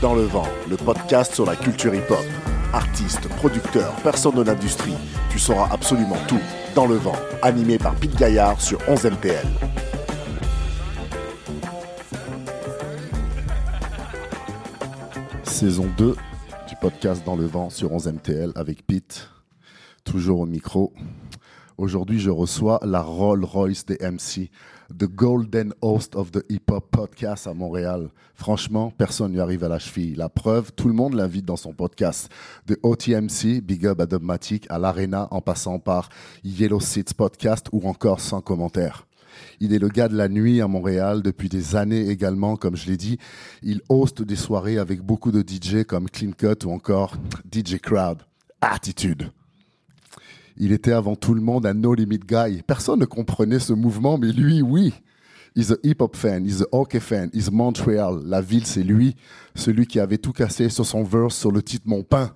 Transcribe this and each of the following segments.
dans le vent, le podcast sur la culture hip-hop. Artistes, producteurs, personnes de l'industrie, tu sauras absolument tout dans le vent, animé par Pete Gaillard sur 11 MTL. Saison 2 du podcast Dans le vent sur 11 MTL avec Pete, toujours au micro. Aujourd'hui, je reçois la Rolls Royce des MC, The Golden Host of the Hip Hop Podcast à Montréal. Franchement, personne n'y arrive à la cheville. La preuve, tout le monde l'invite dans son podcast. De OTMC, Big Up à à l'Arena, en passant par Yellow Seats Podcast ou encore Sans commentaire. Il est le gars de la nuit à Montréal depuis des années également, comme je l'ai dit. Il hoste des soirées avec beaucoup de DJ comme Clean Cut ou encore DJ Crowd. Attitude. Il était avant tout le monde un no limit guy. Personne ne comprenait ce mouvement, mais lui, oui. He's a hip-hop fan, he's a hockey fan, he's Montreal. La ville, c'est lui. Celui qui avait tout cassé sur son verse sur le titre Mon pain.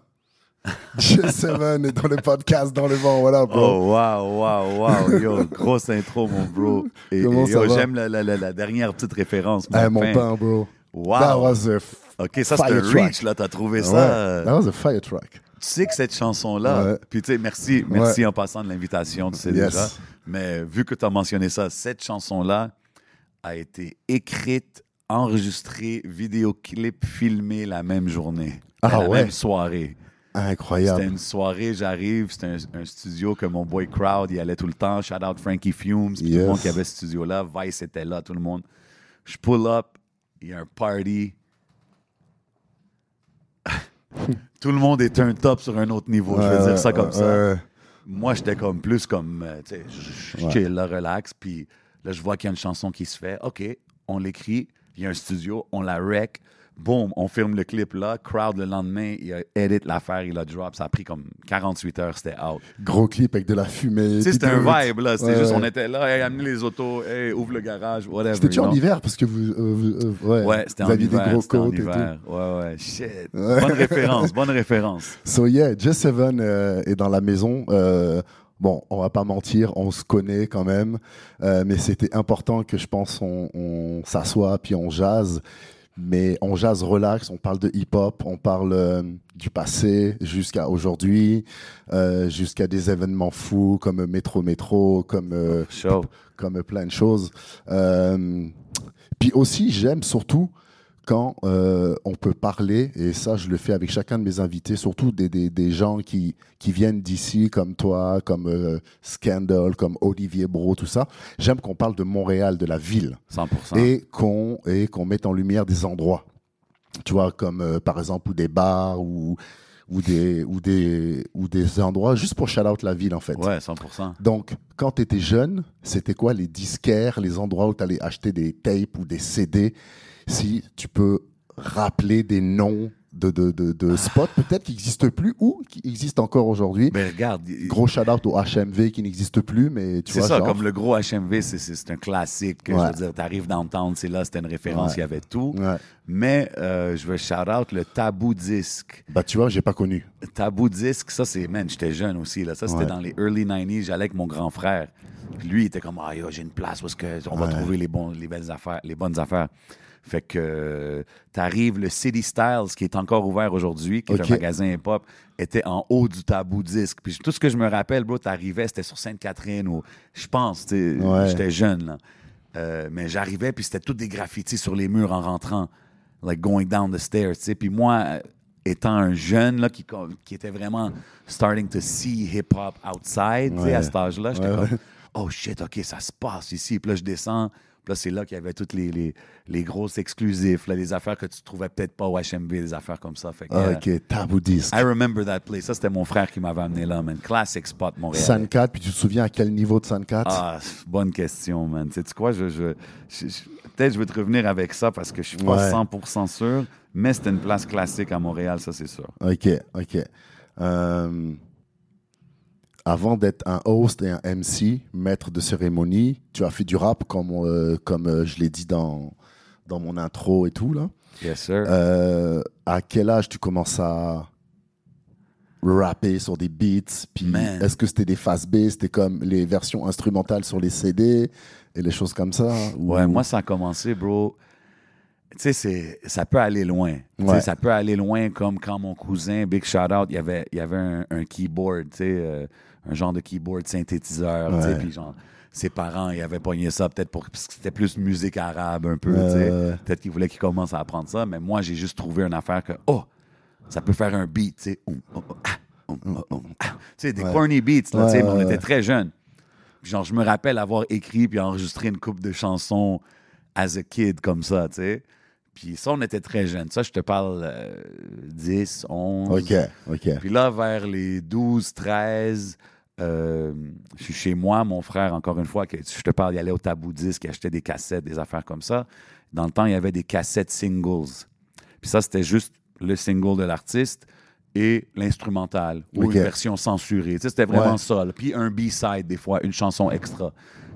J7 est dans le podcast dans le vent, voilà, bro. Oh, wow, wow, wow. Yo, grosse intro, mon bro. Et, Comment et ça yo, va? j'aime la, la- la- la dernière petite référence. Eh, mon pain, bro. Wow. That was a f- OK, ça, c'est un reach, là. T'as trouvé Ouais, ça. euh, That was a fire track. Tu sais que cette chanson-là, Ouais. puis tu sais, merci, merci en passant de l'invitation, tu sais Yes. déjà. Mais vu que tu as mentionné ça, cette chanson-là a été écrite, enregistrée, vidéoclip, filmée la même journée. Ah la ouais? même soirée. C'était Incroyable. une soirée, j'arrive, c'était un, un studio que mon boy Crowd y allait tout le temps. Shout out Frankie Fumes, puis tout Yes. le monde qui avait ce studio-là. Vice était là, tout le monde. Je pull up, il y a un party. tout le monde est un top sur un autre niveau, je vais dire ça comme ça. Moi, j'étais comme plus comme, euh, tu sais, je- chill, là, relax, puis là, je vois qu'il y a une chanson qui se fait. OK, on l'écrit, il y a un studio, on la rec, boum, on filme le clip là, crowd le lendemain, il a edit l'affaire, il a drop, ça a pris comme 48 heures, c'était out. Gros clip avec de la fumée. Tu sais, puis c'était un vibe, là, c'était Ouais, juste, on était là, hey, amenez les autos, hey, ouvre le garage, whatever. C'était-tu en hiver? Parce que vous, euh, vous- euh, ouais, Ouais, c'était en aviez hiver, des gros en côtes et hiver. Ouais, ouais, shit. Ouais. Bonne référence, bonne référence. So yeah, J7 euh, est dans la maison. Euh, bon, on va pas mentir, on se connaît quand même, euh, mais c'était important que je pense on, on s'assoit puis on jase. Mais on jase relax, on parle de hip-hop, on parle euh, du passé jusqu'à aujourd'hui, euh, jusqu'à des événements fous comme Métro Métro, comme euh, Show. comme plein de choses. Euh, puis aussi, j'aime surtout quand euh, on peut parler, et ça, je le fais avec chacun de mes invités, surtout des, des, des gens qui, qui viennent d'ici, comme toi, comme euh, Scandal, comme Olivier Bro, tout ça. J'aime qu'on parle de Montréal, de la ville, 100%. et qu'on et qu'on mette en lumière des endroits. Tu vois, comme euh, par exemple, ou des bars, ou, ou, des, ou, des, ou des endroits, juste pour shout out la ville, en fait. Ouais, 100%. Donc, quand tu étais jeune, c'était quoi les disquaires, les endroits où tu allais acheter des tapes ou des CD Si tu peux rappeler des noms de, de, de, de spots, peut-être qui n'existent plus ou qui existent encore aujourd'hui. Mais regarde, Gros shout-out au HMV qui n'existe plus, mais tu C'est vois, ça, genre, comme le gros HMV, c'est- c'est c'est un classique. que Je veux dire, t'arrives downtown, c'est là, c'était une référence, Ouais. il y avait tout. Ouais. Mais euh, je veux shout out le tabou disque. Bah, tu vois, j'ai pas connu. Tabou disque, ça c'est, man, j'étais jeune aussi. Là. Ça, c'était dans les early 90s. J'allais avec mon grand frère. Puis lui, il était comme, ah, yo, j'ai une place est-ce que on va trouver les, bons, les, belles affaires, les bonnes affaires. Fait que euh, t'arrives, le City Styles, qui est encore ouvert aujourd'hui, qui est un magasin hip-hop, était en haut du tabou disque. Puis tout ce que je me rappelle, bro, t'arrivais, c'était sur Sainte-Catherine ou je pense, Ouais. j'étais jeune, là. Euh, mais j'arrivais, puis c'était tous des graffitis sur les murs en rentrant, like going down the stairs, tu sais. Puis moi, étant un jeune, là, qui, qui était vraiment starting to see hip-hop outside, tu sais, à cet âge-là, j'étais Ouais, comme, oh shit, OK, ça se passe ici. Puis là, je descends. Puis là, c'est là qu'il y avait toutes les, les, les grosses exclusifs, là, les affaires que tu trouvais peut-être pas au HMV, des affaires comme ça. Fait que, euh, Ok, tabou disque. I remember that place. Ça, c'était mon frère qui m'avait amené là, man. Classic spot, Montréal. San 4, puis tu te souviens à quel niveau de San 4 Ah, bonne question, man. Tu sais quoi, je, je, je- je- peut-être je vais te revenir avec ça parce que je suis pas Ouais. 100% sûr, mais c'était une place classique à Montréal, ça c'est sûr. Ok, ok. Euh, avant d'être un host et un MC, maître de cérémonie, tu as fait du rap comme, euh, comme euh, je l'ai dit dans, dans mon intro et tout. Là. Yes, sir. Euh, à quel âge tu commences à rapper sur des beats? Puis. Est-ce que c'était des fast B C'était comme les versions instrumentales sur les CD et les choses comme ça? Ou- Ouais, moi, ça a commencé, bro. tu sais, ça peut aller loin. Ouais. Ça peut aller loin comme quand mon cousin, Big Shout Out, il y avait, il y avait un, un keyboard, tu sais, euh, un genre de keyboard synthétiseur. Ouais. Puis genre, ses parents, ils avaient pogné ça peut-être pour parce que c'était plus musique arabe un peu. Peut-être qu'ils voulaient qu'il commence à apprendre ça, mais moi, j'ai juste trouvé une affaire que, oh, ça peut faire un beat, tu sais. Oh, oh, ah. Des Ouais. corny beats, là, tu sais, Ouais, mais on était très jeunes. Genre, je me rappelle avoir écrit puis enregistré une coupe de chansons as a kid comme ça, tu sais. Puis ça, on était très jeunes. Ça, je te parle euh, 10, 11. Ok, ok. Puis là, vers les 12, 13, euh, je suis chez moi, mon frère, encore une fois, que je te parle, il allait au tabou disque, il achetait des cassettes, des affaires comme ça. Dans le temps, il y avait des cassettes singles. Puis ça, c'était juste le single de l'artiste et l'instrumental ou Ok. une version censurée. Tu sais, c'était vraiment Ouais. ça. là. Puis un B-side, des fois, une chanson extra.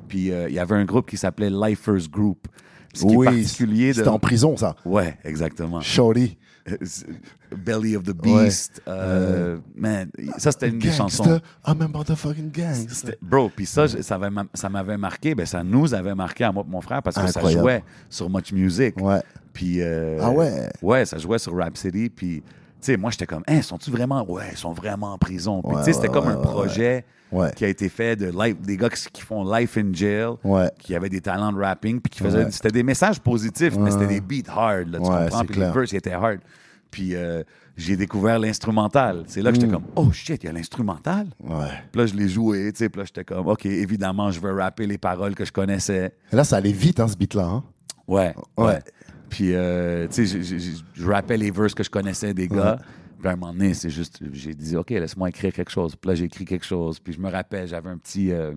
Puis euh, il y avait un groupe qui s'appelait Lifers Group. Ce qui est Oui, particulier de... c'était en prison, ça. Ouais, exactement. Shorty. Belly of the Beast. euh, man, ça, c'était une des chansons. Gangsta, I'm a motherfucking. C'était- Bro, puis ça, je- ça, ça m'avait marqué, ben ça nous avait marqué à moi et mon frère parce que Incroyable. ça jouait sur Much Music. Ouais. Puis, euh, Ah ouais? Ouais, ça jouait sur Rap City. Puis, sais, moi, j'étais comme, hein, sont-ils vraiment? Ouais, ils sont vraiment en prison. Puis, Ouais, tu sais, c'était ouais, comme ouais, un projet qui a été fait de life, des gars qui, qui font Life in Jail, qui avaient des talents de rapping, puis qui faisaient. C'était des messages positifs, mais c'était des beats hard, là, tu comprends? Puis les verses étaient hard. Puis, euh, j'ai découvert l'instrumental. C'est là que Mm. j'étais comme, oh shit, il y a l'instrumental. Ouais. Puis là, je l'ai joué, tu sais. Puis là, j'étais comme, OK, évidemment, je veux rapper les paroles que je connaissais. Et là, ça allait vite, hein, ce beat-là. Hein? Ouais, Ouais. ouais. Puis, euh, tu sais, je- rappais les verses que je connaissais des gars. Puis à un moment donné, c'est juste, j'ai dit, OK, laisse-moi écrire quelque chose. Puis là, j'ai écrit quelque chose. Puis je me rappelle, j'avais un petit, euh,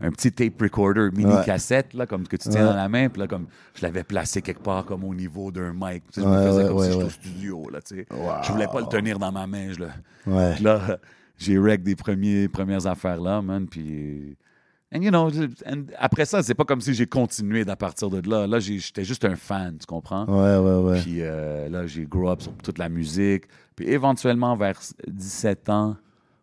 un petit tape recorder mini Ouais. cassette, là, comme que tu tiens Ouais. dans la main. Puis là, comme, je l'avais placé quelque part, comme au niveau d'un mic. Tu sais, je me faisais comme si j'étais au studio, là, tu sais. Wow. Je voulais pas le tenir dans ma main, je le... Là, j'ai rec des premiers, premières affaires là, man. Puis. And you know, and après ça, c'est pas comme si j'ai continué d'à partir de là. Là, j'étais juste un fan, tu comprends? Ouais, ouais, ouais. Puis euh, là, j'ai grow up sur toute la musique. Puis éventuellement, vers 17 ans,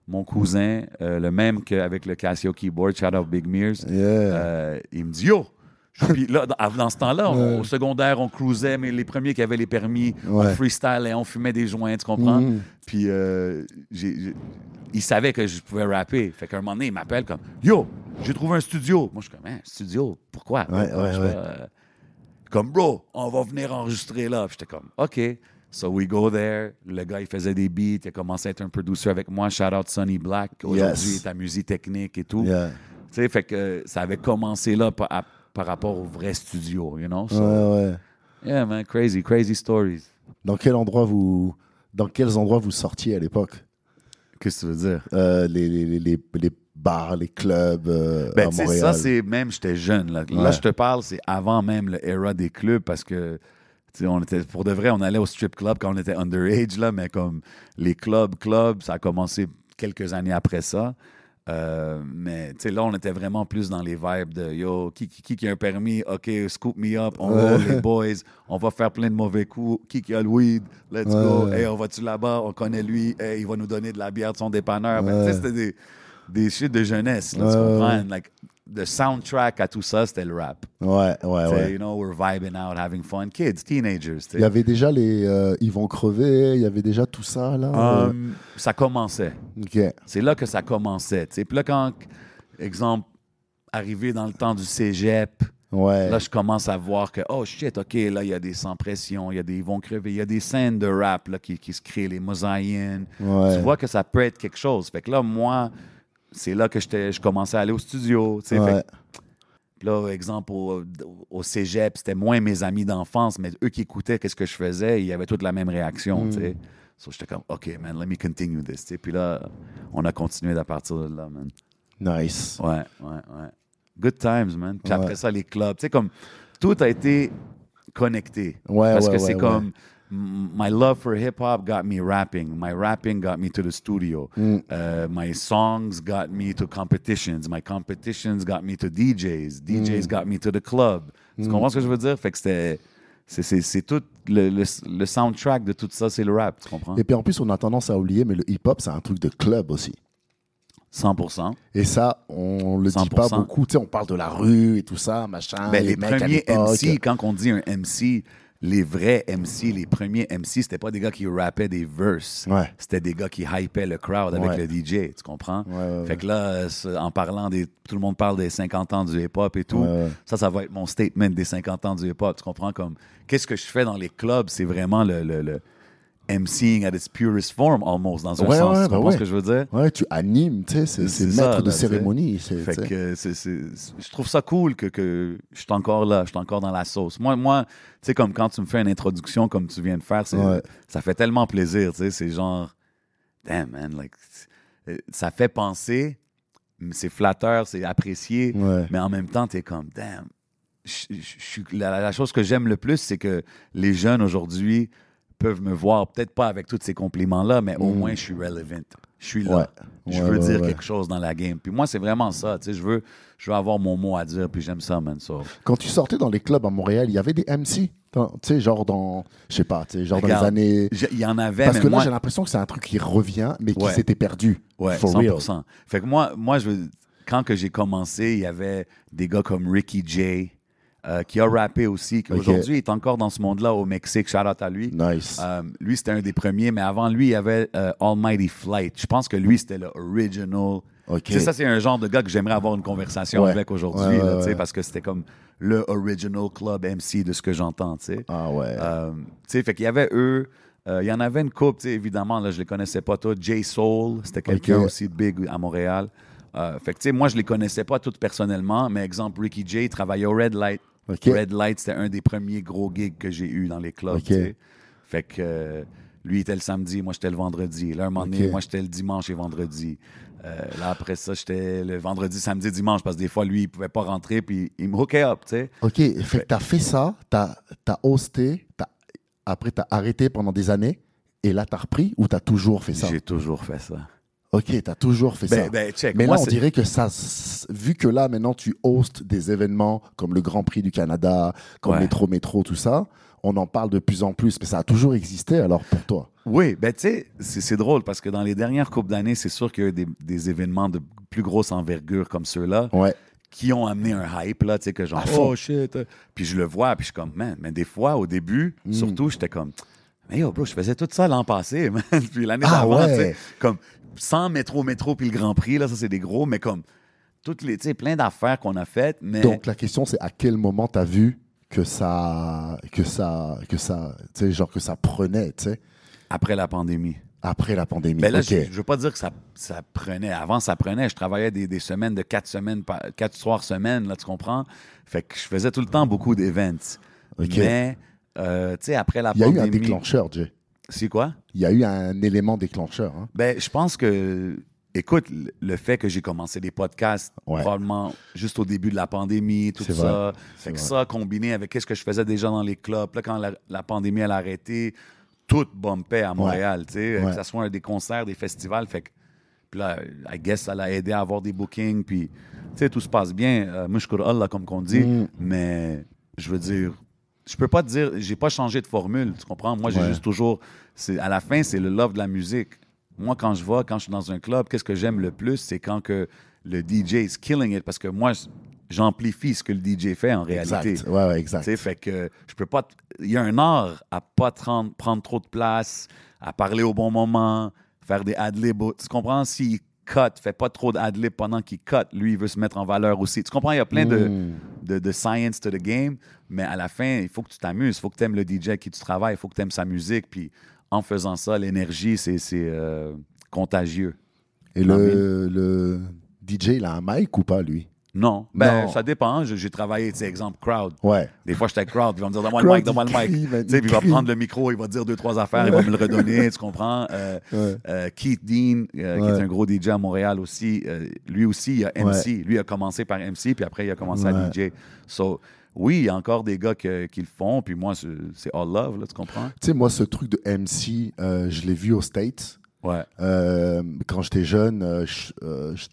mon cousin, euh, le même qu'avec le Casio keyboard, shout out Big Mears, Yeah. euh, il me dit Yo! Puis là, dans, dans ce temps-là, on- au secondaire, on cruisait, mais les premiers qui avaient les permis, Ouais. on freestylait, on fumait des joints, tu comprends? Mhm. Puis euh, j'ai- j'ai- il savait que je pouvais rapper. Fait qu'à un moment donné, il m'appelle comme Yo, j'ai trouvé un studio. Moi, je suis comme Hein, studio, pourquoi? Ouais, ouais, je ouais. euh, Comme bro, on va venir enregistrer là. Puis j'étais comme OK. So we go there. Le gars, il faisait des beats. Il a commencé à être un producer avec moi. Shout out Sonny Black. Aujourd'hui, Yes. il est à musique technique et tout. Yeah. Tu sais, fait que ça avait commencé là à- par rapport au vrai studio, you know? So, Ouais, ouais. Yeah, man, crazy, crazy stories. Dans quel endroit vous, dans quels endroits vous sortiez à l'époque? Qu'est-ce que tu veux dire? Euh, les, les, les, les, les bars, les clubs euh, Ben, à Montréal. ça, c'est même, j'étais jeune. Là, Là, je te parle, c'est avant même le era des clubs parce que, tu sais, on était, pour de vrai, on allait au strip club quand on était underage, là, mais comme les clubs, clubs, ça a commencé quelques années après ça. Euh, mais, tu sais, là, on était vraiment plus dans les vibes de yo, qui, qui, qui, a un permis, OK, scoop me up, on les boys, on va faire plein de mauvais coups, qui, qui a le weed, let's go, hey, on va-tu là-bas, on connaît lui, hey, il va nous donner de la bière de son dépanneur. Ben, c'était des, des shit de jeunesse, là, tu comprends? Like, le soundtrack à tout ça, c'était le rap. Ouais, ouais, Tu sais, ouais. You know, we're vibing out, having fun. Kids, teenagers. Il y avait déjà les euh, Ils vont crever, il y avait déjà tout ça là. euh, Um, ça commençait. C'est là que ça commençait. Puis là, quand, exemple, arrivé dans le temps du cégep, Ouais. là, je commence à voir que, oh shit, OK, là, il y a des sans pression, il y a des ils vont crever, il y a des scènes de rap là, qui, qui se créent, les mosaïens. ouais. Tu vois que ça peut être quelque chose. Fait que là, moi, c'est là que je commençais à aller au studio. tu sais. Fait Ouais. là, exemple, au, au cégep, c'était moins mes amis d'enfance, mais eux qui écoutaient qu'est-ce que je faisais, ils avaient toutes la même réaction, Mm. tu sais. So, j'étais comme, OK, man, let me continue this, tu sais. Puis là, on a continué à partir de là, man. Nice. Ouais, ouais, ouais. Good times, man. Puis Ouais. après ça, les clubs, tu sais, comme, tout a été connecté. Ouais, Parce ouais, que c'est comme, my love for hip-hop got me rapping. My rapping got me to the studio. Mm. Uh, my songs got me to competitions. My competitions got me to DJs. DJs Mm. got me to the club. Tu comprends ce que je veux dire? Fait que c'était... C'est, tout le, le, le soundtrack de tout ça, c'est le rap, tu comprends? Et puis en plus, on a tendance à oublier, mais le hip-hop, c'est un truc de club aussi. 100%. Et ça, on le dit 100%. pas beaucoup. Tu sais, on parle de la rue et tout ça, machin. Ben, les mecs premiers. MC, quand on dit un MC, les vrais MC, les premiers MC, c'était pas des gars qui rappaient des verses. Ouais. C'était des gars qui hypaient le crowd avec Ouais. le DJ, tu comprends? Ouais, fait que là, en parlant des. Tout le monde parle des 50 ans du hip-hop et tout. Ça, ça va être mon statement des 50 ans du hip-hop. Tu comprends? Comme, qu'est-ce que je fais dans les clubs? C'est vraiment le, le, le MCing at its purest form, almost, dans un Ouais, sens. ouais, tu bah ouais. ce que je veux dire? Ouais, tu animes, tu sais, c'est C'est ça, maître de là, cérémonie. Fait que c'est- c'est- c'est- je trouve ça cool que, que je suis encore là, je suis encore dans la sauce. Moi, moi tu sais, comme quand tu me fais une introduction comme tu viens de faire, c'est- ça fait tellement plaisir, tu sais, c'est genre, damn man, like, euh, ça fait penser, c'est flatteur, c'est apprécié, mais en même temps, tu es comme, damn. Je- je- je suis- la, la chose que j'aime le plus, c'est que les jeunes aujourd'hui peuvent me voir, peut-être pas avec tous ces compliments-là, mais au Mm. moins je suis relevant. Je suis là. Ouais. Je Ouais, veux ouais, dire quelque chose dans la game. Puis moi, c'est vraiment ça. Tu sais, je veux, je veux avoir mon mot à dire, puis j'aime ça, man. So, Quand tu sortais dans les clubs à Montréal, il y avait des MC. Tu sais, genre dans. Je sais pas, tu sais, genre dans les années. Il y en avait, Parce mais que là, moi, j'ai l'impression que c'est un truc qui revient, mais qui s'était perdu. ouais, For 100%. real. Fait que moi, moi je quand que j'ai commencé, il y avait des gars comme Ricky J, euh, qui a rappé aussi, qui aujourd'hui est encore dans ce monde-là au Mexique. Shout out à lui. Nice. Euh, lui, c'était un des premiers, mais avant lui, il y avait euh, Almighty Flight. Je pense que lui, c'était le original. Ok. Tu sais, ça, c'est un genre de gars que j'aimerais avoir une conversation Ouais. avec aujourd'hui, Ouais, ouais, parce que c'était comme le original club MC de ce que j'entends, tu sais. Ah ouais. Tu sais, fait qu'il y avait eux. il y en avait une coupe, évidemment, là, je les connaissais pas tous. J Soul, c'était quelqu'un Ok. aussi de big à Montréal. Fait que, tu sais, moi, je les connaissais pas toutes personnellement, mais exemple, Ricky J, il travaillait au Red Light. Red Light, c'était un des premiers gros gigs que j'ai eu dans les clubs. Fait que euh, lui, était le samedi, moi, j'étais le vendredi. Là, un moment donné, moi, j'étais le dimanche et vendredi. Euh, là, après ça, j'étais le vendredi, samedi, dimanche, parce que des fois, lui, il pouvait pas rentrer, puis il me hookait up, tu sais. Ok, fait que t'as fait ça, t'as as hosté, t'as- après t'as arrêté pendant des années, et là t'as repris ou t'as toujours fait ça? J'ai toujours fait ça. Ok, t'as toujours fait ça. Ben, ben, check. Mais moi, là, on dirait que ça, vu que là, maintenant, tu hostes des événements comme le Grand Prix du Canada, comme Ouais. Métro Métro, tout ça, on en parle de plus en plus. Mais ça a toujours existé, alors, pour toi. Oui, ben tu sais, c'est drôle parce que dans les dernières coupes d'années, c'est sûr qu'il y a eu des, des événements de plus grosse envergure comme ceux-là Ouais. qui ont amené un hype, là, tu sais, que genre, oh shit. Puis je le vois, puis je suis comme, man, mais des fois, au début, Mm. surtout, j'étais comme, mais yo, bro, je faisais tout ça l'an passé, man. puis l'année Ah d'avant, ouais. tu sais, comme, sans métro, métro, puis le Grand Prix, là, ça, c'est des gros, mais comme, toutes les, tu plein d'affaires qu'on a faites, mais. Donc, la question, c'est à quel moment t'as vu que ça, que ça, que ça, tu sais, genre que ça prenait, tu sais, Après la pandémie. après la pandémie. Mais là, Ok. je, je veux pas dire que ça, ça prenait. Avant, ça prenait. Je travaillais des, des semaines de quatre semaines, quatre soirs semaine, là, tu comprends? Fait que je faisais tout le temps beaucoup d'events. Mais, euh, tu sais, après la Il y a eu pandémie... un déclencheur, Jay. C'est quoi? Il y a eu un élément déclencheur. hein. Ben, je pense que, écoute, le- fait que j'ai commencé des podcasts, Ouais. probablement juste au début de la pandémie, tout ça. vrai. Fait que vrai. ça, combiné avec qu'est-ce que je faisais déjà dans les clubs, là, quand la, la pandémie elle a arrêté, tout bumpait à Montréal, tu sais, Ouais. que ce soit des concerts, des festivals. Fait que, puis là, I guess, ça l'a aidé à avoir des bookings, puis, tu sais, tout se passe bien. Euh, mushkur Allah, comme qu'on dit. Mm. Mais, je veux dire, je peux pas te dire, j'ai pas changé de formule, tu comprends? Moi, j'ai Ouais. juste toujours, à la fin, c'est le love de la musique. Moi, quand je vais, quand je suis dans un club, qu'est-ce que j'aime le plus, c'est quand que le DJ is killing it, parce que moi, j'amplifie ce que le DJ fait en réalité. Exact. Ouais, ouais, exact. sais, fait que je peux pas. Il y a un art à pas te rendre- prendre trop de place, à parler au bon moment, faire des ad-libs. Tu comprends? S'il cut, fait pas trop d'ad-libs pendant qu'il cut, lui, il veut se mettre en valeur aussi. Tu comprends? Il y a plein de, Mm. de, de science to the game, mais à la fin, il faut que tu t'amuses, il faut que tu aimes le DJ avec qui tu travailles, il faut que tu aimes sa musique, puis en faisant ça, l'énergie, c'est c'est, euh, contagieux. Et le, le DJ, il a un mic ou pas, lui? Non, ben Non. ça dépend. Je- J'ai travaillé, tu sais, exemple, crowd. Ouais. Des fois, j'étais crowd, puis il va me dire Donne-moi le mic, donne-moi le mic. man, Tu sais, puis il va prendre le micro, il va dire deux, trois affaires, il va me le redonner, tu comprends? Euh, Ouais. euh, Keith Dean, euh, qui est un gros DJ à Montréal aussi, lui aussi, il a MC. Lui a commencé par MC, puis après, il a commencé à. DJ. So, oui, il y a encore des gars que- qui le font, puis moi, c'est all love, là, tu comprends? Tu sais, moi, ce truc de MC, je l'ai vu aux States. Ouais. Euh, quand j'étais jeune, euh, je- euh, je-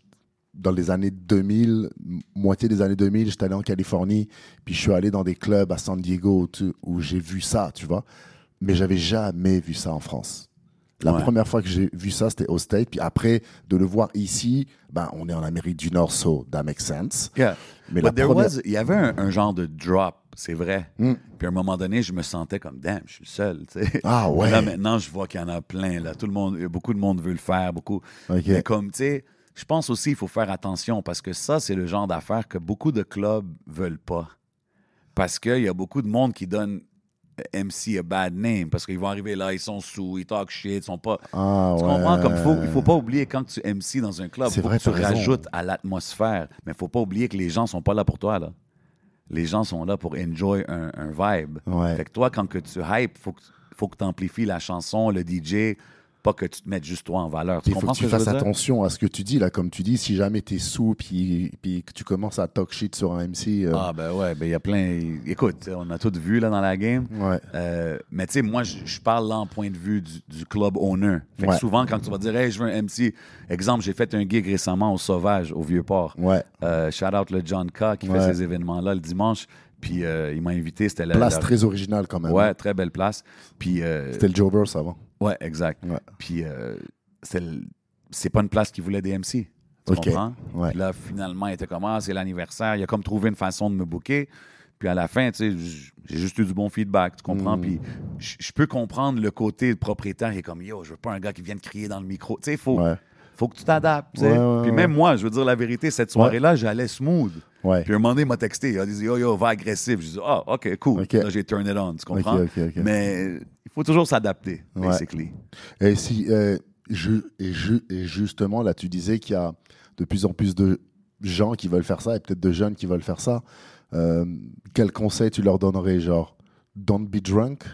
dans les années 2000, m- moitié des années 2000, j'étais allé en Californie, puis je suis allé dans des clubs à San Diego où j'ai vu ça, tu vois. Mais j'avais jamais vu ça en France. La Ouais. première fois que j'ai vu ça, c'était au States. Puis après, de le voir ici, ben, on est en Amérique du Nord, so that makes sense. Yeah. Mais la But there première- was- il y avait un, un genre de drop c'est vrai. Mm. Puis à un moment donné, je me sentais comme, damn, je suis le seul. Ah ouais. Là, maintenant, je vois qu'il y en a plein. Là. Tout le monde, beaucoup de monde veut le faire. Beaucoup. Ok. Mais comme, tu sais, je pense aussi qu'il faut faire attention parce que ça, c'est le genre d'affaires que beaucoup de clubs veulent pas. Parce qu'il y a beaucoup de monde qui donne MC a bad name parce qu'ils vont arriver là, ils sont sous, ils talk shit, ils sont pas. Ah, Tu ouais. comprends? Comme faut, il faut pas oublier quand tu MC dans un club, faut vrai, que tu raison. rajoutes à l'atmosphère. Mais faut pas oublier que les gens sont pas là pour toi, là. Les gens sont là pour enjoy un, un vibe. Ouais. Fait que toi, quand que tu hype, faut que, faut que tu amplifies la chanson, le DJ, pas que tu te mettes juste toi en valeur. Tu Il faut que tu que fasses attention à ce que tu dis, là, comme tu dis, si jamais t'es sous, puis, puis que tu commences à talk shit sur un MC. euh, Ah, ben ouais, ben il y a plein. Écoute, on a tout vu là dans la game. Ouais. Euh, mais tu sais, moi, je parle là en point de vue du, du club owner. Fait que Ouais. souvent, quand tu vas dire, hey, je veux un MC, exemple, j'ai fait un gig récemment au Sauvage, au Vieux-Port. Ouais. Euh, shout out le John K qui fait ces événements-là le dimanche. Puis euh, il m'a invité, c'était la. Place la- très originale quand même. Ouais, très belle place. Puis. euh, C'était le Jovers avant. ouais, exact. Ouais. Puis euh, c'est le- pas une place qui voulait des MC. Tu comprends? Ouais. Puis là, finalement, il était comme, ah, c'est l'anniversaire. Il a comme trouvé une façon de me booker. Puis à la fin, tu sais, j'ai juste eu du bon feedback, tu comprends? Mm. Puis je je peux comprendre le côté propriétaire qui est comme, yo, je veux pas un gars qui vienne crier dans le micro. Tu sais, il faut, Ouais. Faut que tu t'adaptes. Ouais, ouais, Puis même moi, je veux dire la vérité, cette soirée-là, j'allais smooth. Ouais. Puis un moment donné, il m'a texté. Il a dit, yo, yo, va agressif. Je dis, ah, OK, cool. Ok. Là, j'ai turn it on, tu comprends? Mais il faut toujours s'adapter, basically. Et, si, euh, je, et, je, et justement, là, tu disais qu'il y a de plus en plus de gens qui veulent faire ça et peut-être de jeunes qui veulent faire ça. Euh, quel conseil tu leur donnerais Genre, don't be drunk,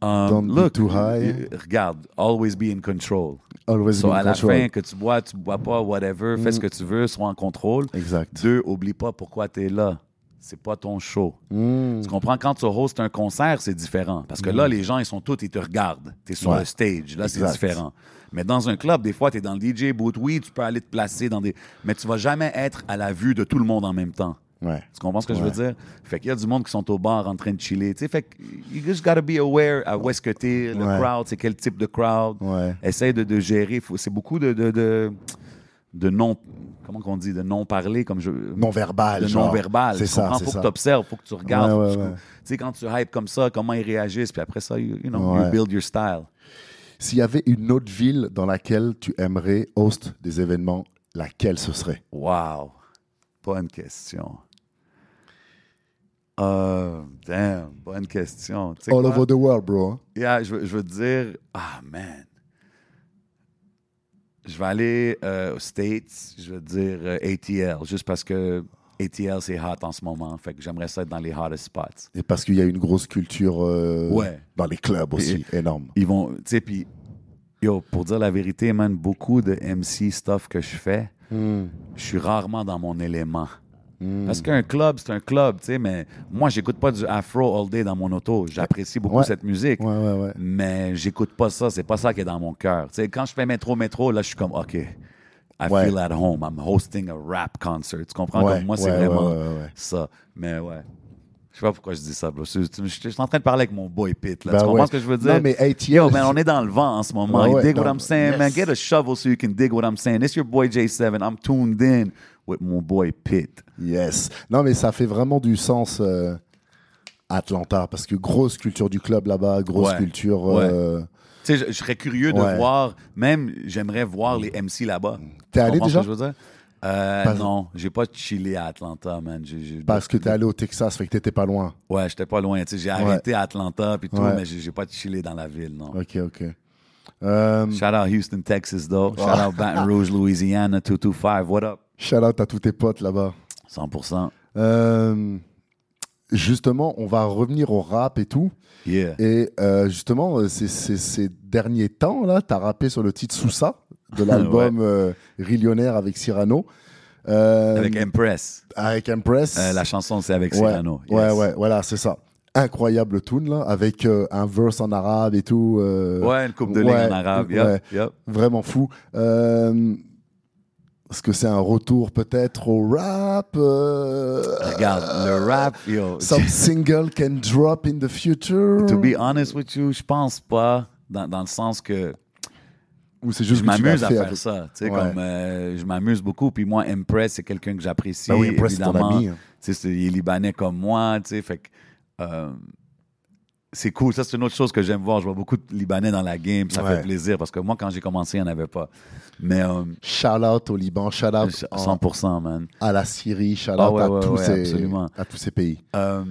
Um, Don't be look, too high. regarde, always be in control. always So, be in à la fin, que tu bois, tu bois pas, whatever, fais Mm. ce que tu veux, sois en contrôle. Exact. Deux, oublie pas pourquoi tu es là. C'est pas ton show. Mm. Tu comprends? Quand tu hostes un concert, c'est différent. Parce que là, les gens, ils sont tous, ils te regardent. Tu es sur Ouais. le stage. Là, c'est différent. Mais dans un club, des fois, tu es dans le DJ booth. Oui, tu peux aller te placer dans des. Mais tu vas jamais être à la vue de tout le monde en même temps. Ouais. Tu comprends ce que je veux dire? Fait qu'il y a du monde qui sont au bar en train de chiller. Tu sais, fait que you just gotta be aware à où est-ce que t'es, le Ouais. crowd, c'est quel type de crowd. Ouais. Essaye de, de gérer. C'est beaucoup de, de, de, de non. Comment qu'on dit? De non-parler, comme je. Non-verbal. de non-verbal. C'est ça, Faut ça. que tu observes, faut que tu regardes. Tu- sais, quand tu hype comme ça, comment ils réagissent, puis après ça, you, you know, you build your style. S'il y avait une autre ville dans laquelle tu aimerais host des événements, laquelle ce serait? Wow. Bonne question. Euh, damn, bonne question. Tu sais All quoi? over the world, bro. Yeah, je, veux- je veux dire, ah man. Je vais aller euh, aux States, je veux dire euh, ATL, juste parce que ATL c'est hot en ce moment. Fait que j'aimerais ça être dans les hottest spots. Et parce qu'il y a une grosse culture euh, Ouais. dans les clubs aussi, énorme. Ils vont, tu sais, puis, yo, pour dire la vérité, man, beaucoup de MC stuff que je fais, Mm. je suis rarement dans mon élément. Mm. Parce qu'un club, c'est un club, tu sais, mais moi, j'écoute pas du afro all day dans mon auto. J'apprécie beaucoup Ouais. cette musique. Ouais, ouais, ouais. mais j'écoute pas ça. C'est pas ça qui est dans mon cœur. Tu sais, quand je fais métro, métro, là, je suis comme, OK, I Ouais. feel at home. I'm hosting a rap concert. Tu comprends? Ouais, Comme moi, c'est ouais, vraiment ouais, ouais, ouais. ça. Mais ouais. Je sais pas pourquoi je dis ça, bro. Je, je- je suis en train de parler avec mon boy Pit. Là. Ben tu comprends ouais. ce que je veux dire? Non, mais ATL, Yo, man, on est dans le vent en ce moment. Ouais, you ouais, dig what non, I'm saying, man? yes. Get a shovel so you can dig what I'm saying. It's your boy J7. I'm tuned in with mon boy Pit. Yes. Non, mais ça fait vraiment du sens, euh, Atlanta, parce que grosse culture du club là-bas, grosse Ouais. culture. Ouais. euh, Tu sais, je, je serais curieux de Ouais. voir, même j'aimerais voir les MC là-bas. T'es allé déjà? je veux dire? Euh, Pas- non, j'ai pas chillé à Atlanta, man. Parce que t'es allé au Texas, fait que t'étais pas loin. Ouais, j'étais pas loin. tu sais, J'ai arrêté à Atlanta puis tout, mais j'ai pas chillé dans la ville, non. Ok, ok. Euh, Shout out Houston, Texas, though. Shout out Baton Rouge, Louisiana, 225. What up? Shout out à tous tes potes là-bas. 100%. Euh, justement, on va revenir au rap et tout. Yeah. Et euh, justement, euh, ces, ces- ces derniers temps, là, tu as rappé sur le titre Sousa de l'album euh, Rillionnaire avec Cyrano. Avec Empress. avec Empress. La chanson, c'est avec ouais, Cyrano. Ouais, Yes. ouais, voilà, c'est ça. Incroyable tune, là, avec euh, un verse en arabe et tout. euh, Ouais, une coupe de ouais, ligne en arabe. Yep, ouais. yep. Vraiment fou. Euh, Est-ce que c'est un retour peut-être au rap euh, Regarde, le rap, yo. Some single can drop in the future? To be honest with you, je pense pas, dans, dans le sens que Ou c'est juste je m'amuse à faire avec- ça. tu sais, Ouais. Comme, euh, je m'amuse beaucoup. Puis moi, Impress, c'est quelqu'un que j'apprécie. Bah oui, Impress, c'est ton évidemment. ami. hein. Tu sais, c'est- il est libanais comme moi, tu sais, fait que euh, c'est cool. Ça, c'est une autre chose que j'aime voir. Je vois beaucoup de Libanais dans la game, ça Ouais. fait plaisir parce que moi, quand j'ai commencé, il n'y en avait pas. Mais euh, Shout out au Liban, shout out en- 100%, man. à la Syrie, shout out Ah ouais, à, ouais, tous ces, à tous ces pays. Euh,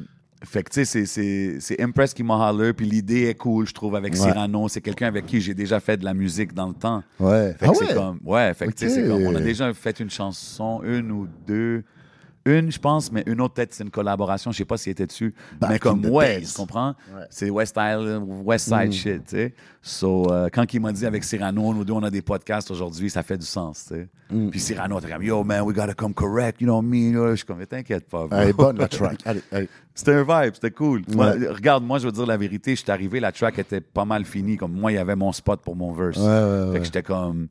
fait que, tu sais, c'est- c'est c'est Impress qui m'a holler, puis l'idée est cool, je trouve, avec. Cyrano. C'est quelqu'un avec qui j'ai déjà fait de la musique dans le temps. Ouais. Fait Ah c'est ouais? comme, ouais, fait que tu sais, on a déjà fait une chanson, une ou deux. Une, je pense, mais une autre, peut-être, c'est une collaboration. Je sais pas s'il était dessus. Back mais comme, ouais, tu comprends? Ouais. C'est West Island, West Side Mm. shit, tu sais. So, euh, quand il m'a dit avec Cyrano, nous deux, on a des podcasts aujourd'hui, ça fait du sens, tu sais. Mm. Puis Cyrano, t'es comme, yo, man, we gotta come correct, you know me. Je suis comme, t'inquiète pas. bro. Est bonne la track. Allez, allez. C'était un vibe, c'était cool. Moi, regarde, moi, je veux dire la vérité, je suis arrivé, la track était pas mal finie. Comme moi, il y avait mon spot pour mon verse. Ouais, Fait que j'étais comme,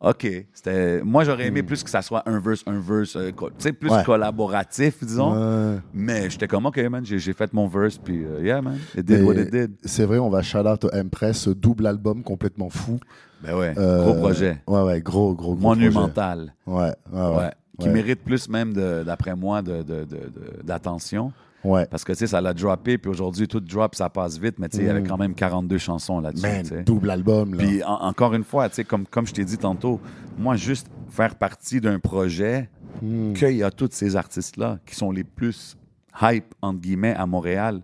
OK. C'était... Moi, j'aurais aimé plus que ça soit un verse, un verse, euh, co- tu sais, plus Hmm. Ouais. collaboratif, disons. Ouais. Mais j'étais comme, OK, man, j'ai, j'ai fait mon verse, puis euh, yeah, man, it did what it did. C'est vrai, on va shout out ce double album complètement fou. Ben ouais, Euh, gros projet. Ouais, ouais, gros, gros, gros Monumental. projet. Ouais, ouais, Ouais. ouais. Qui Ouais. mérite plus même, de- d'après moi, de, de- de- de- d'attention. Ouais. Parce que, tu sais, ça l'a droppé, puis aujourd'hui, tout drop, ça passe vite, mais tu sais, il y avait quand même 42 chansons là-dessus. Double album, là. Puis en- encore une fois, tu sais, comme, comme je t'ai dit tantôt, moi, juste faire partie d'un projet Hmm. qu'il y a tous ces artistes-là qui sont les plus hype, entre guillemets, à Montréal,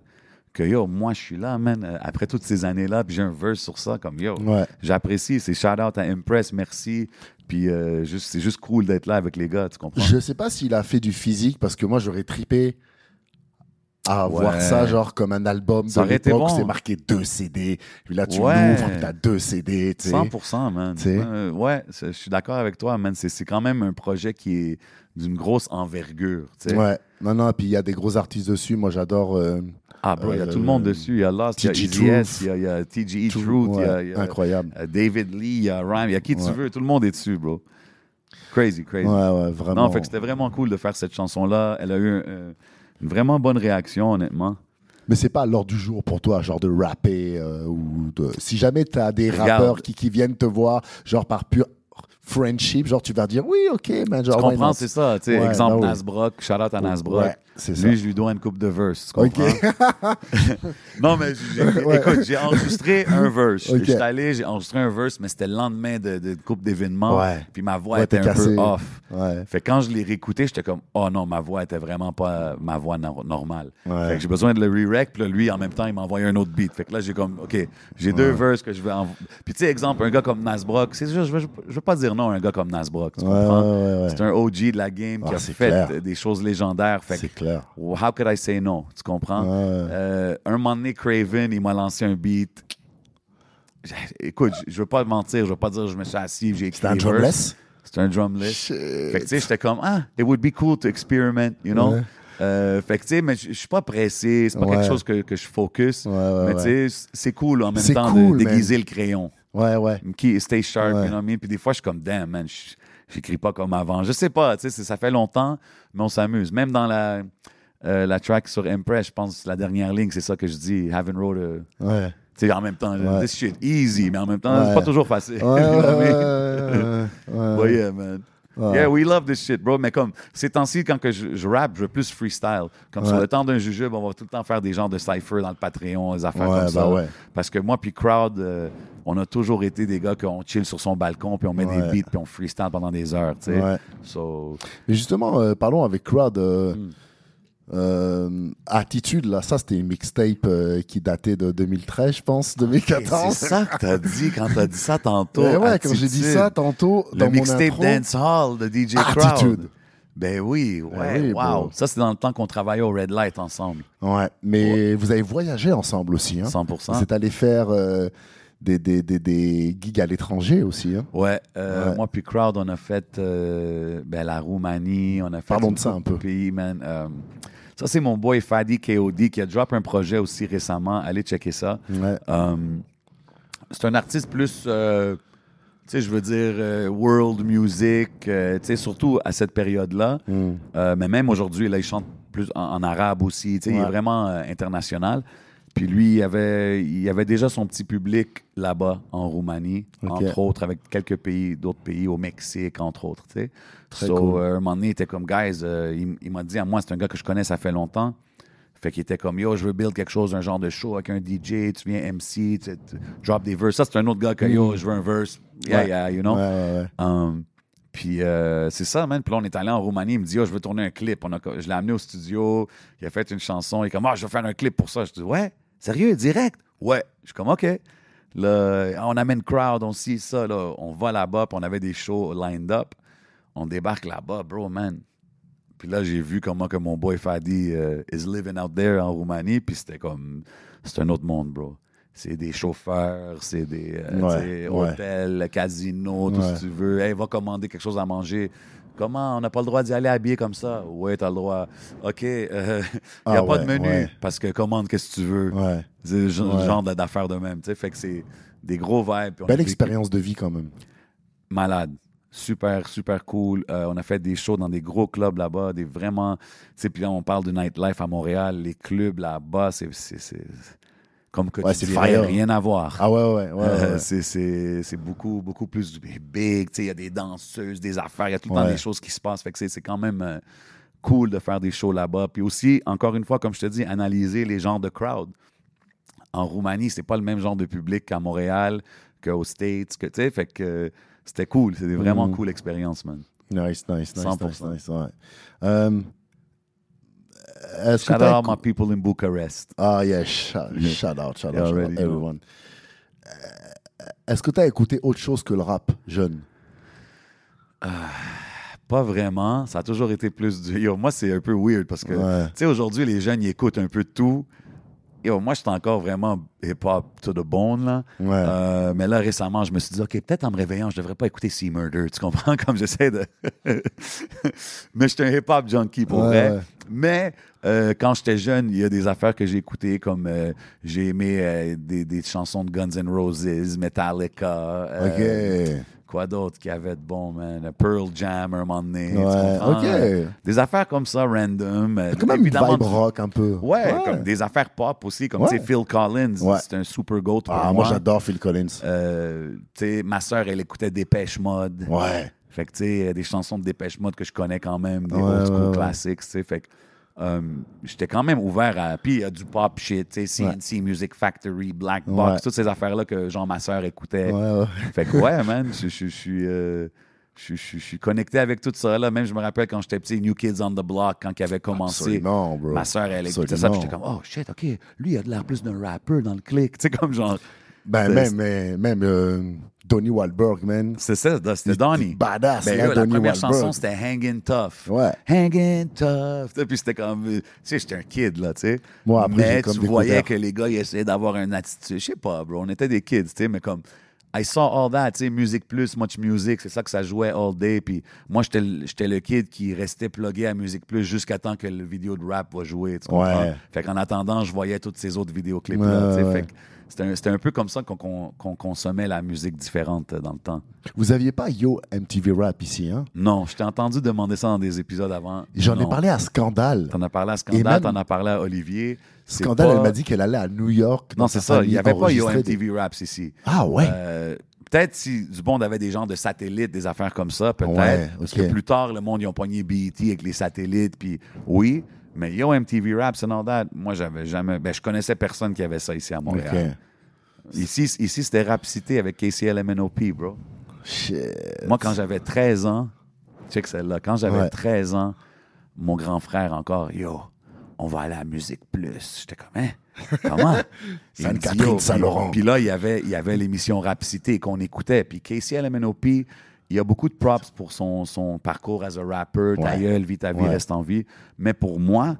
que yo, moi, je suis là, man, euh, après toutes ces années-là, puis j'ai un verse sur ça, comme yo, Ouais. j'apprécie, c'est shout-out à Impress, merci, puis euh, juste, c'est juste cool d'être là avec les gars, tu comprends? Je sais pas s'il a fait du physique parce que moi j'aurais tripé à Ouais. voir ça genre comme un album Ça de l'époque, bon. c'est marqué deux CD. Puis là tu Ouais. l'ouvres, puis t'as deux CD, tu sais. 100%, man. Euh, ouais, je suis d'accord avec toi, man. C'est quand même un projet qui est d'une grosse envergure, tu sais. Ouais. Non non, puis il y a des gros artistes dessus. Moi j'adore euh, Ah, bro, il y a Euh, tout le monde dessus. Il y a Lost, il y a il y a, TGE Truth, il y a- ouais, il y a, incroyable. euh, David Lee, il y a Rhyme, il y a qui tu veux. Tout le monde est dessus, bro. Crazy, crazy. Ouais ouais, vraiment. non, fait que c'était vraiment cool de faire cette chanson-là. Elle a eu euh, une vraiment bonne réaction, honnêtement. Mais c'est pas l'ordre du jour pour toi, genre de rapper euh, ou de. Si jamais t'as des Regarde. rappeurs qui, qui viennent te voir, genre par pur friendship, genre tu vas dire oui, ok, man, genre. tu comprends, c'est ça. tu sais, Ouais, exemple, bah oui. Nasbrock, shout out à Nasbrock. Ouais. Lui, je lui dois une coupe de verse. Tu comprends? non, mais Ouais. écoute, j'ai enregistré un verse. Je suis allé, j'ai enregistré un verse, mais c'était le lendemain de, de coupe d'événements. Puis ma voix était un cassé. peu off. Fait quand je l'ai réécouté, j'étais comme, oh non, ma voix était vraiment pas ma voix nor- normale. Ouais. Fait que j'ai besoin de le re-rec, puis là, lui, en même temps, il m'a envoyé un autre beat. Fait que là, j'ai comme, OK, j'ai deux verses que je vais en... Puis tu sais, exemple, un gars comme Nasbrock, c'est je veux, je veux pas dire un gars comme Nasbrock, tu comprends? ouais, ouais, ouais. C'est un OG de la game qui Ah, a fait clair. des choses légendaires. C'est clair. how could I say no? Tu comprends? Euh, un moment donné, Craven, il m'a lancé un beat. Écoute, je veux pas mentir, je veux pas dire que je me suis assis, j'ai écrit C'était un drumless? C'était un drumless. Fait que tu sais, j'étais comme, ah, it would be cool to experiment, you know? Euh, fait que tu sais, mais je suis pas pressé, c'est pas Ouais. quelque chose que, que je focus. Ouais, ouais, mais tu sais, c'est cool en même temps cool, de man. déguiser le crayon. Ouais, ouais. Qui, stay sharp, Ouais. you know what I mean? Puis des fois, je suis comme, damn, man, je- j'écris pas comme avant. Je sais pas, tu sais, ça fait longtemps, mais on s'amuse. Même dans la, euh, la track sur Impress, je pense, la dernière ligne, c'est ça que je dis, haven't wrote a... Ouais. Tu sais, en même temps, this shit easy, mais en même temps, c'est pas toujours facile. Ouais, ouais, man. Ouais. Yeah, we love this shit, bro. Mais comme, ces temps-ci, quand que je, je rappe, je veux plus freestyle. Comme sur le temps d'un jujube, on va tout le temps faire des genres de cypher dans le Patreon, des affaires Ouais, comme bah ça. Parce que moi puis Crowd, euh, on a toujours été des gars qu'on chill sur son balcon, puis on met des beats, puis on freestyle pendant des heures, tu sais. So, Mais justement, euh, parlons avec Crowd. euh, Hmm. Euh, Attitude, là, ça c'était une mixtape euh, qui datait de 2013, je pense, 2014. c'est ça que t'as dit quand t'as dit ça tantôt. Ouais, ouais, quand j'ai dit Attitude. ça tantôt Le dans mon mixtape. Dance Hall de DJ Attitude. Crowd. Ben oui, ouais, oui, wow. bro. Ça, c'est dans le temps qu'on travaillait au Red Light ensemble. Ouais, mais vous avez voyagé ensemble aussi. Hein? 100%. Vous êtes allé faire euh, des, des, des, des gigs à l'étranger aussi. Hein? Ouais, euh, Ouais. moi puis Crowd, on a fait euh, ben, la Roumanie, on a fait Parlons de ça un peu. pays, man. Ça, c'est mon boy Fadi KOD qui a drop un projet aussi récemment. Allez checker ça. Ouais. Euh, c'est un artiste plus, euh, tu sais, je veux dire, euh, world music, euh, tu sais, surtout à cette période-là. Mm. Mais même aujourd'hui, là, il chante plus en, en arabe aussi. Tu sais, Il est vraiment international. Puis lui, il avait, il avait déjà son petit public là-bas, en Roumanie, entre autres, avec quelques pays, d'autres pays, au Mexique, entre autres, tu sais. Très so, cool. euh, un moment donné, il était comme, guys, euh, il, il m'a dit à moi, c'est un gars que je connais, ça fait longtemps. Fait qu'il était comme, yo, je veux build quelque chose, un genre de show avec un DJ, tu viens MC, tu, tu drop des verses. Ça, c'est un autre gars que, yo, je veux un verse. Yeah, Mm. Ouais. yeah, you know? Ouais, ouais, ouais. Um, puis euh, c'est ça, man. Puis là, on est allé en Roumanie. Il me dit, oh, je veux tourner un clip. On a, je l'ai amené au studio. Il a fait une chanson. Il est comme, ah, je veux faire un clip pour ça. Je dis, ouais, sérieux, direct? Ouais. Je suis comme, OK. Là, on amène crowd, on scie ça. Là. On va là-bas, puis on avait des shows lined up. On débarque là-bas, bro, man. Puis là, j'ai vu comment que mon boy Fadi euh, is living out there en Roumanie. Puis c'était comme, c'est un autre monde, bro. C'est des chauffeurs, c'est des euh, Ouais, ouais. hôtels, casinos, tout Ouais. ce que tu veux. Hey, va commander quelque chose à manger. Comment? On n'a pas le droit d'y aller habillé comme ça? Ouais, t'as le droit. OK, il n'y a Ah pas de menu ouais. parce que commande qu'est-ce que tu veux? Ouais. C'est le genre d'affaires de même. tu sais. Fait que c'est des gros vibes. Belle expérience de vie quand même. malade. Super, super cool. Euh, on a fait des shows dans des gros clubs là-bas, des vraiment. Tu sais, puis là, on parle de nightlife à Montréal. Les clubs là-bas, c'est. Comme que Ouais, tu dirais, rien à voir. Ah ouais, ouais, ouais. Euh, c'est- c'est c'est beaucoup, beaucoup plus big. Tu sais, Il y a des danseuses, des affaires, il y a tout le temps des choses qui se passent. Fait que c'est c'est quand même euh, cool de faire des shows là-bas. Puis aussi, encore une fois, comme je te dis, analyser les genres de crowd. En Roumanie, c'est pas le même genre de public qu'à Montréal, qu'aux States. Que, tu sais, fait que euh, c'était cool. C'était vraiment Mhm. cool expérience, man. Nice, nice, nice, nice, 100%. nice, ouais. Euh, Est-ce que Shout out my people in Bucharest. Ah, yeah, shout, shout out, shout out, shout out, everyone. Euh, Est-ce que tu as écouté autre chose que le rap jeune? Pas vraiment. Ça a toujours été plus du. Yo, moi, c'est un peu weird parce que, Ouais. tu sais, aujourd'hui, les jeunes, ils écoutent un peu de tout. Yo, moi, j'étais encore vraiment hip-hop to the bone, là. Ouais. Euh, mais là, récemment, je me suis dit, OK, peut-être en me réveillant, je devrais pas écouter Sea Murder. Tu comprends? Comme j'essaie de. mais j'étais un hip-hop junkie pour Ouais, vrai. ouais. Mais euh, quand j'étais jeune, il y a des affaires que j'ai écoutées, comme euh, j'ai aimé des, des chansons de Guns N' Roses, Metallica. ok. Quoi d'autre qu'il y avait de bon, man? Pearl Jam, un moment donné. tu Ouais, comprends? ok. Euh, Des affaires comme ça, random. euh, quand même une évidemment, vibe rock un peu. Ouais, comme des affaires pop aussi, comme tu sais, Ouais. Phil Collins, Ouais. c'est un super goat pour Ah, moi. j'adore Phil Collins. Euh, tu sais, ma soeur, elle écoutait Dépêche Mode. Ouais. Fait que, tu sais, des chansons de Dépêche Mode que je connais quand même, des old school ouais, ouais. classics, tu sais. Fait que, euh, j'étais quand même ouvert à. Puis, il y a du pop shit, tu sais, Ouais. CNC Music Factory, Black Box, Ouais. toutes ces affaires-là que, genre, ma soeur écoutait. Ouais, ouais. Fait que, ouais, man, je, je- je suis. euh, je, suis connecté avec tout ça. Là. Même, je me rappelle quand j'étais petit, New Kids on the Block, quand il avait commencé. Absolument, bro. Ma soeur, elle écoutait ça. puis J'étais comme, oh shit, OK, lui, il a de l'air plus d'un rapper dans le clic. Tu sais, comme genre. Ben, même, mais- même euh, Donnie Wahlberg, man. C'est ça, c'était Donnie. Badass, Ben, là, la première Wahlberg. chanson, c'était Hangin' Tough. Ouais. Hangin' Tough. Puis c'était comme. euh, Tu sais, j'étais un kid, là, tu sais. Moi, après, mais comme tu voyais que les gars, ils essayaient d'avoir un attitude. Je sais pas, bro. On était des kids, tu sais, mais comme. I saw all that, tu sais, Music Plus, Much Music, c'est ça que ça jouait all day. Puis moi, j'étais le- kid qui restait plugué à Music Plus jusqu'à temps que le vidéo de rap va jouer. Tu comprends? Ouais. Fait qu'en attendant, je voyais tous ces autres vidéoclips-là. Ouais, ouais. Fait que c'était un, peu comme ça qu'on consommait la musique différente dans le temps. Vous aviez pas Yo MTV Rap ici, hein? Non, je t'ai entendu demander ça dans des épisodes avant. J'en ai parlé à Scandale. T'en as parlé à Scandale, t'en as parlé à Olivier. Scandale, pas- elle m'a dit qu'elle allait à New York. Non, c'est ça. Il n'y avait pas Yo enregistrer des- MTV Raps ici. Ah ouais? Euh, peut-être si du monde avait des genres de satellites, des affaires comme ça, peut-être. Ouais, Parce que plus tard, le monde, ils ont pogné BET avec les satellites, puis oui. Mais Yo MTV Raps and all that, moi, j'avais jamais. Ben, je connaissais personne qui avait ça ici à Montréal. Ici, ici c'était Rap Cité avec KCLMNOP, bro. Shit. Moi, quand j'avais 13 ans, check celle-là, quand j'avais Ouais. 13 ans, mon grand frère encore, yo, on va aller à Musique Plus. J'étais comme, hein? Comment? Il me dit, Sainte-Catherine, yo, Saint-Laurent. Puis puis là, il y avait, il y avait l'émission Rapcité qu'on écoutait. Puis KCLMNOP, il y a beaucoup de props pour son, son parcours as a rapper. Ta Ouais. gueule, vie ta vie, Ouais. reste en vie. Mais pour moi,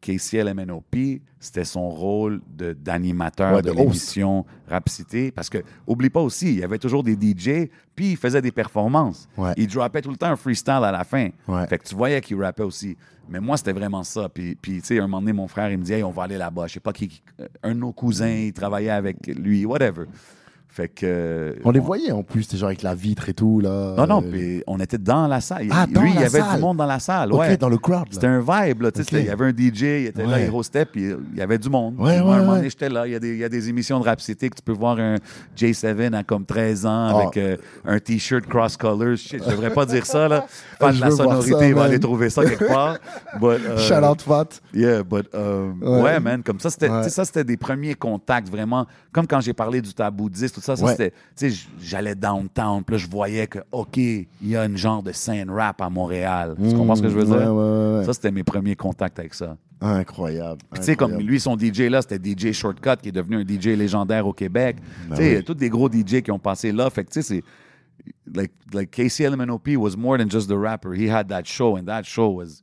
KCLMNOP, c'était son rôle de- d'animateur Ouais, de, de l'émission Rapcité. Parce que, oublie pas aussi, il y avait toujours des DJ, puis il faisait des performances. Ouais. Il droppait tout le temps un freestyle à la fin. Ouais. Fait que tu voyais qu'il rappait aussi. Mais moi, c'était vraiment ça. Puis, puis tu sais, un moment donné, mon frère, il me dit, hey, on va aller là-bas. Je sais pas qui, qui- un de nos cousins, il travaillait avec lui, whatever. Fait que. On les voyait en plus, c'était genre avec la vitre et tout, là. Non, non, Euh, puis on était dans la salle. Ah, Lui, dans il y la avait salle. du monde dans la salle. Ok, ouais. dans le crowd. là. C'était un vibe, là. Il y avait un DJ, il était là, Ouais. il hostait, puis il y avait du monde. Ouais, moi, à un ouais, moment donné, j'étais là. Il y, a des, il y a des émissions de Rap City que tu peux voir un J7 à comme 13 ans Ah. avec euh, un T-shirt cross-colors. Shit, Je devrais pas dire ça, là. Fan de la sonorité, il va aller trouver ça quelque part. But, euh, Shout out Fat. Yeah, but Ouais. man, comme ça, c'était des premiers contacts vraiment. Comme quand j'ai parlé du tabou 10, tout ça, ça Ouais. c'était, tu sais, j- j'allais downtown, puis là, je voyais que, OK, il y a une genre de scène rap à Montréal. Tu comprends ce que je veux dire? ouais, ouais, ouais. Ça, c'était mes premiers contacts avec ça. Incroyable. Puis, tu sais, comme lui, son DJ là, c'était DJ Shortcut, qui est devenu un DJ légendaire au Québec. Ben tu sais, oui. tous des gros DJ qui ont passé là. Fait que, tu sais, c'est. Like, like Casey LMNOP was more than just the rapper. He had that show, and that show was.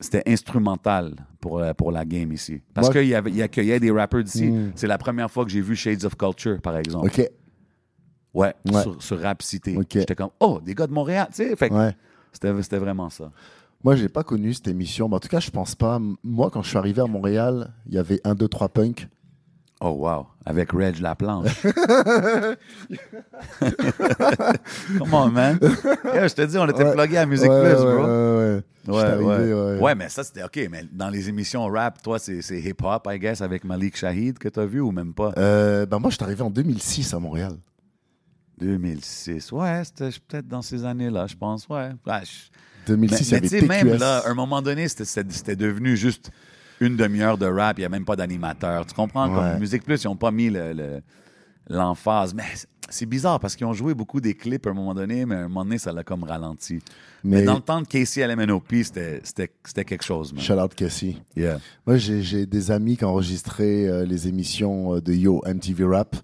C'était instrumental pour, euh, pour la game ici. Parce qu'il y accueillait des rappers d'ici. Mm. C'est la première fois que j'ai vu Shades of Culture, par exemple. Ok, Ouais, Ouais. Sur, sur Rap City. Ok. J'étais comme, oh, des gars de Montréal. Tu sais, ouais. c'était vraiment ça. Moi, j'ai pas connu cette émission. mais en tout cas, je pense pas. Moi, quand je suis arrivé à Montréal, il y avait un, deux, trois punk. Oh, wow. Avec Reg Laplanche. Come on, man. Yeah, je te dis, on était Ouais. plugués à Musique Ouais, Plus, ouais, bro. Ouais, ouais. Suis Ouais, arrivé, ouais. ouais. Ouais, mais ça, c'était OK. Mais dans les émissions rap, toi, c'est hip-hop, I guess, avec Malik Shahid que tu as vu ou même pas? Euh, ben moi, je suis arrivé en 2006 à Montréal. 2006. Ouais, c'était peut-être dans ces années-là, je pense. Ouais. Ouais, je- 2006, mais mais tu sais, même là, à un moment donné, c'était- devenu juste une demi-heure de rap. Il n'y a même pas d'animateur. Tu comprends? Comme Musique Plus, ils n'ont pas mis le- le- l'emphase. mais c'est bizarre parce qu'ils ont joué beaucoup des clips à un moment donné, mais à un moment donné, ça l'a comme ralenti. Mais, Mais dans le temps de Casey LMNOP, c'était quelque chose, man. shout out Casey. Yeah. Moi, j'ai des amis qui enregistraient euh, les émissions euh, de Yo MTV Rap.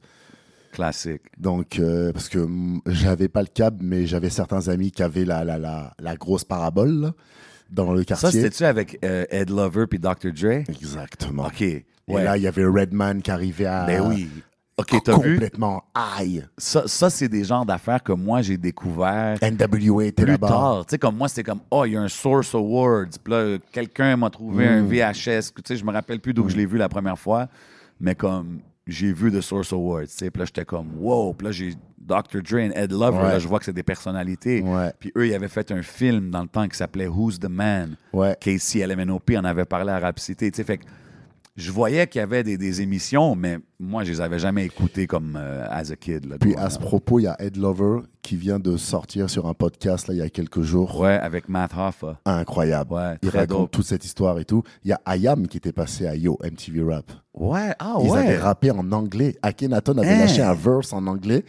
Classique. Donc, euh, parce que j'avais pas le câble, mais j'avais certains amis qui avaient la, la, la, la grosse parabole là, dans le Ça, quartier. c'était-tu avec euh, Ed Lover puis Dr. Dre? Exactement. OK. Et Ouais. là, il y avait Redman qui arrivait à. ben oui. OK, t'as vu? Complètement high. Ça, ça c'est des genres d'affaires que moi, j'ai découvert NWA était plus tard. Tu sais, comme moi, c'était comme, oh, il y a un Source Awards. Puis là, quelqu'un m'a trouvé un VHS. Tu sais, je me rappelle plus d'où je l'ai vu la première fois. Mais comme, j'ai vu The Source Awards. Tu sais, puis là, j'étais comme, wow. Puis là, j'ai Dr. Dre et Ed Lover. Ouais. Là, je vois que c'est des personnalités. Ouais. Puis eux, ils avaient fait un film dans le temps qui s'appelait Who's the Man? Ouais. Casey LMNOP en avait parlé à Rap City. Tu sais, fait que je voyais qu'il y avait des, des émissions, mais moi, je les avais jamais écoutées comme euh, as a kid. là, Puis à ce propos, il y a Ed Lover qui vient de sortir sur un podcast là, il y a quelques jours. Ouais, avec Matt Hoffa. Incroyable. Ouais, il raconte dope. toute cette histoire et tout. Il y a Ayam qui était passé à Yo MTV Rap. Ouais, ah Ils ouais. avaient rappé en anglais. Akhenaton avait Hein. lâché un verse en anglais.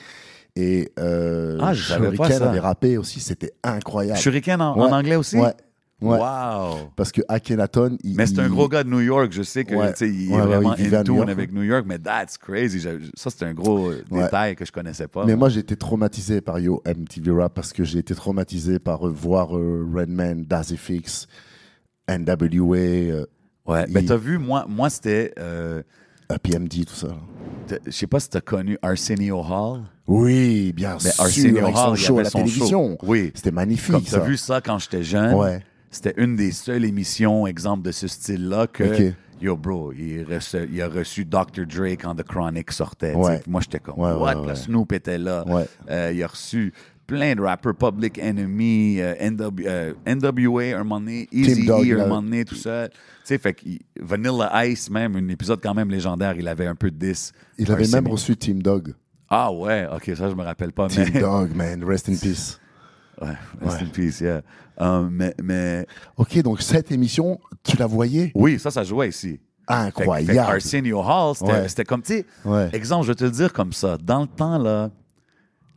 Et euh, Ah, je savais pas Shuriken ça. avait rappé aussi. C'était incroyable. Shuriken en, Ouais. en anglais aussi? Ouais. Ouais. Wow! Parce que Akhenaton, il. Mais c'est un il- gros gars de New York. Je sais que Ouais. il Ouais, est vraiment il in New York, avec New York, mais that's crazy. Ça, c'est un gros euh, détail que je connaissais pas. Mais moi, j'ai été traumatisé par Yo MTV Rap parce que j'ai été traumatisé par euh, voir euh, Redman, Dazzy Fix, NWA, euh, ouais. Il- t'as vu, moi, moi c'était. PMD, tout ça. Je sais pas si t'as connu Arsenio Hall. Oui, bien Mais sûr. Arsenio avec son Hall, il show à la son télévision. show. Oui. C'était magnifique, Comme t'as vu ça quand j'étais jeune? Ouais. C'était une des seules émissions, exemple de ce style-là, que. Yo, bro, il, a reçu Dr. Dre quand The Chronic sortait. Ouais. Moi, j'étais comme, Ouais, what? ouais. Snoop était là. Euh, il a reçu plein de rappers, Public Enemy, euh, NW, euh, NWA un moment donné, Easy Dogg, E un moment donné, tout ça. Tu sais, fait que Vanilla Ice, même, un épisode quand même légendaire, il avait un peu de 10. Il avait même reçu Team Dog. Ah ouais, ok, ça, je me rappelle pas. Team mais... Dog, man. Rest in peace. Ouais, rest in peace, yeah. Um, mais, mais Ok, donc cette émission, tu la voyais? Oui, ça, ça jouait ici. Fait que- fait Incroyable. Arsenio Hall, c'était Ouais. comme, tu sais, Ouais. exemple, je vais te le dire comme ça. Dans le temps, là,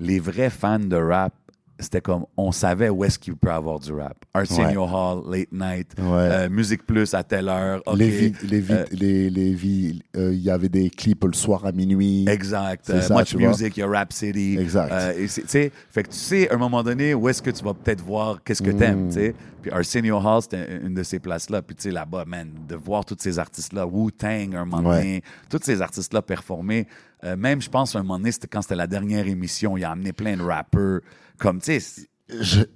les vrais fans de rap, c'était comme, on savait où est-ce qu'il peut avoir du rap. Arsenio Hall, Late Night, Ouais. euh, Musique Plus à telle heure. ok, Les vi- les vi- euh, les- les vi- euh, il y avait des clips le soir à minuit. Exact. Euh, ça, Much. Music, il y a Rap City. Exact. Euh, et c'est- tu sais, fait que tu sais, à un moment donné, où est-ce que tu vas peut-être voir qu'est-ce que t'aimes, Mm. tu sais. Puis Arsenio Hall, c'était une de ces places-là. Puis tu sais, là-bas, man, de voir tous ces artistes-là, Wu-Tang, un moment Ouais. donné, tous ces artistes-là performer. Euh, même, je pense, un moment donné, c'était quand c'était la dernière émission, il a amené plein de rappeurs. Comme, tu sais,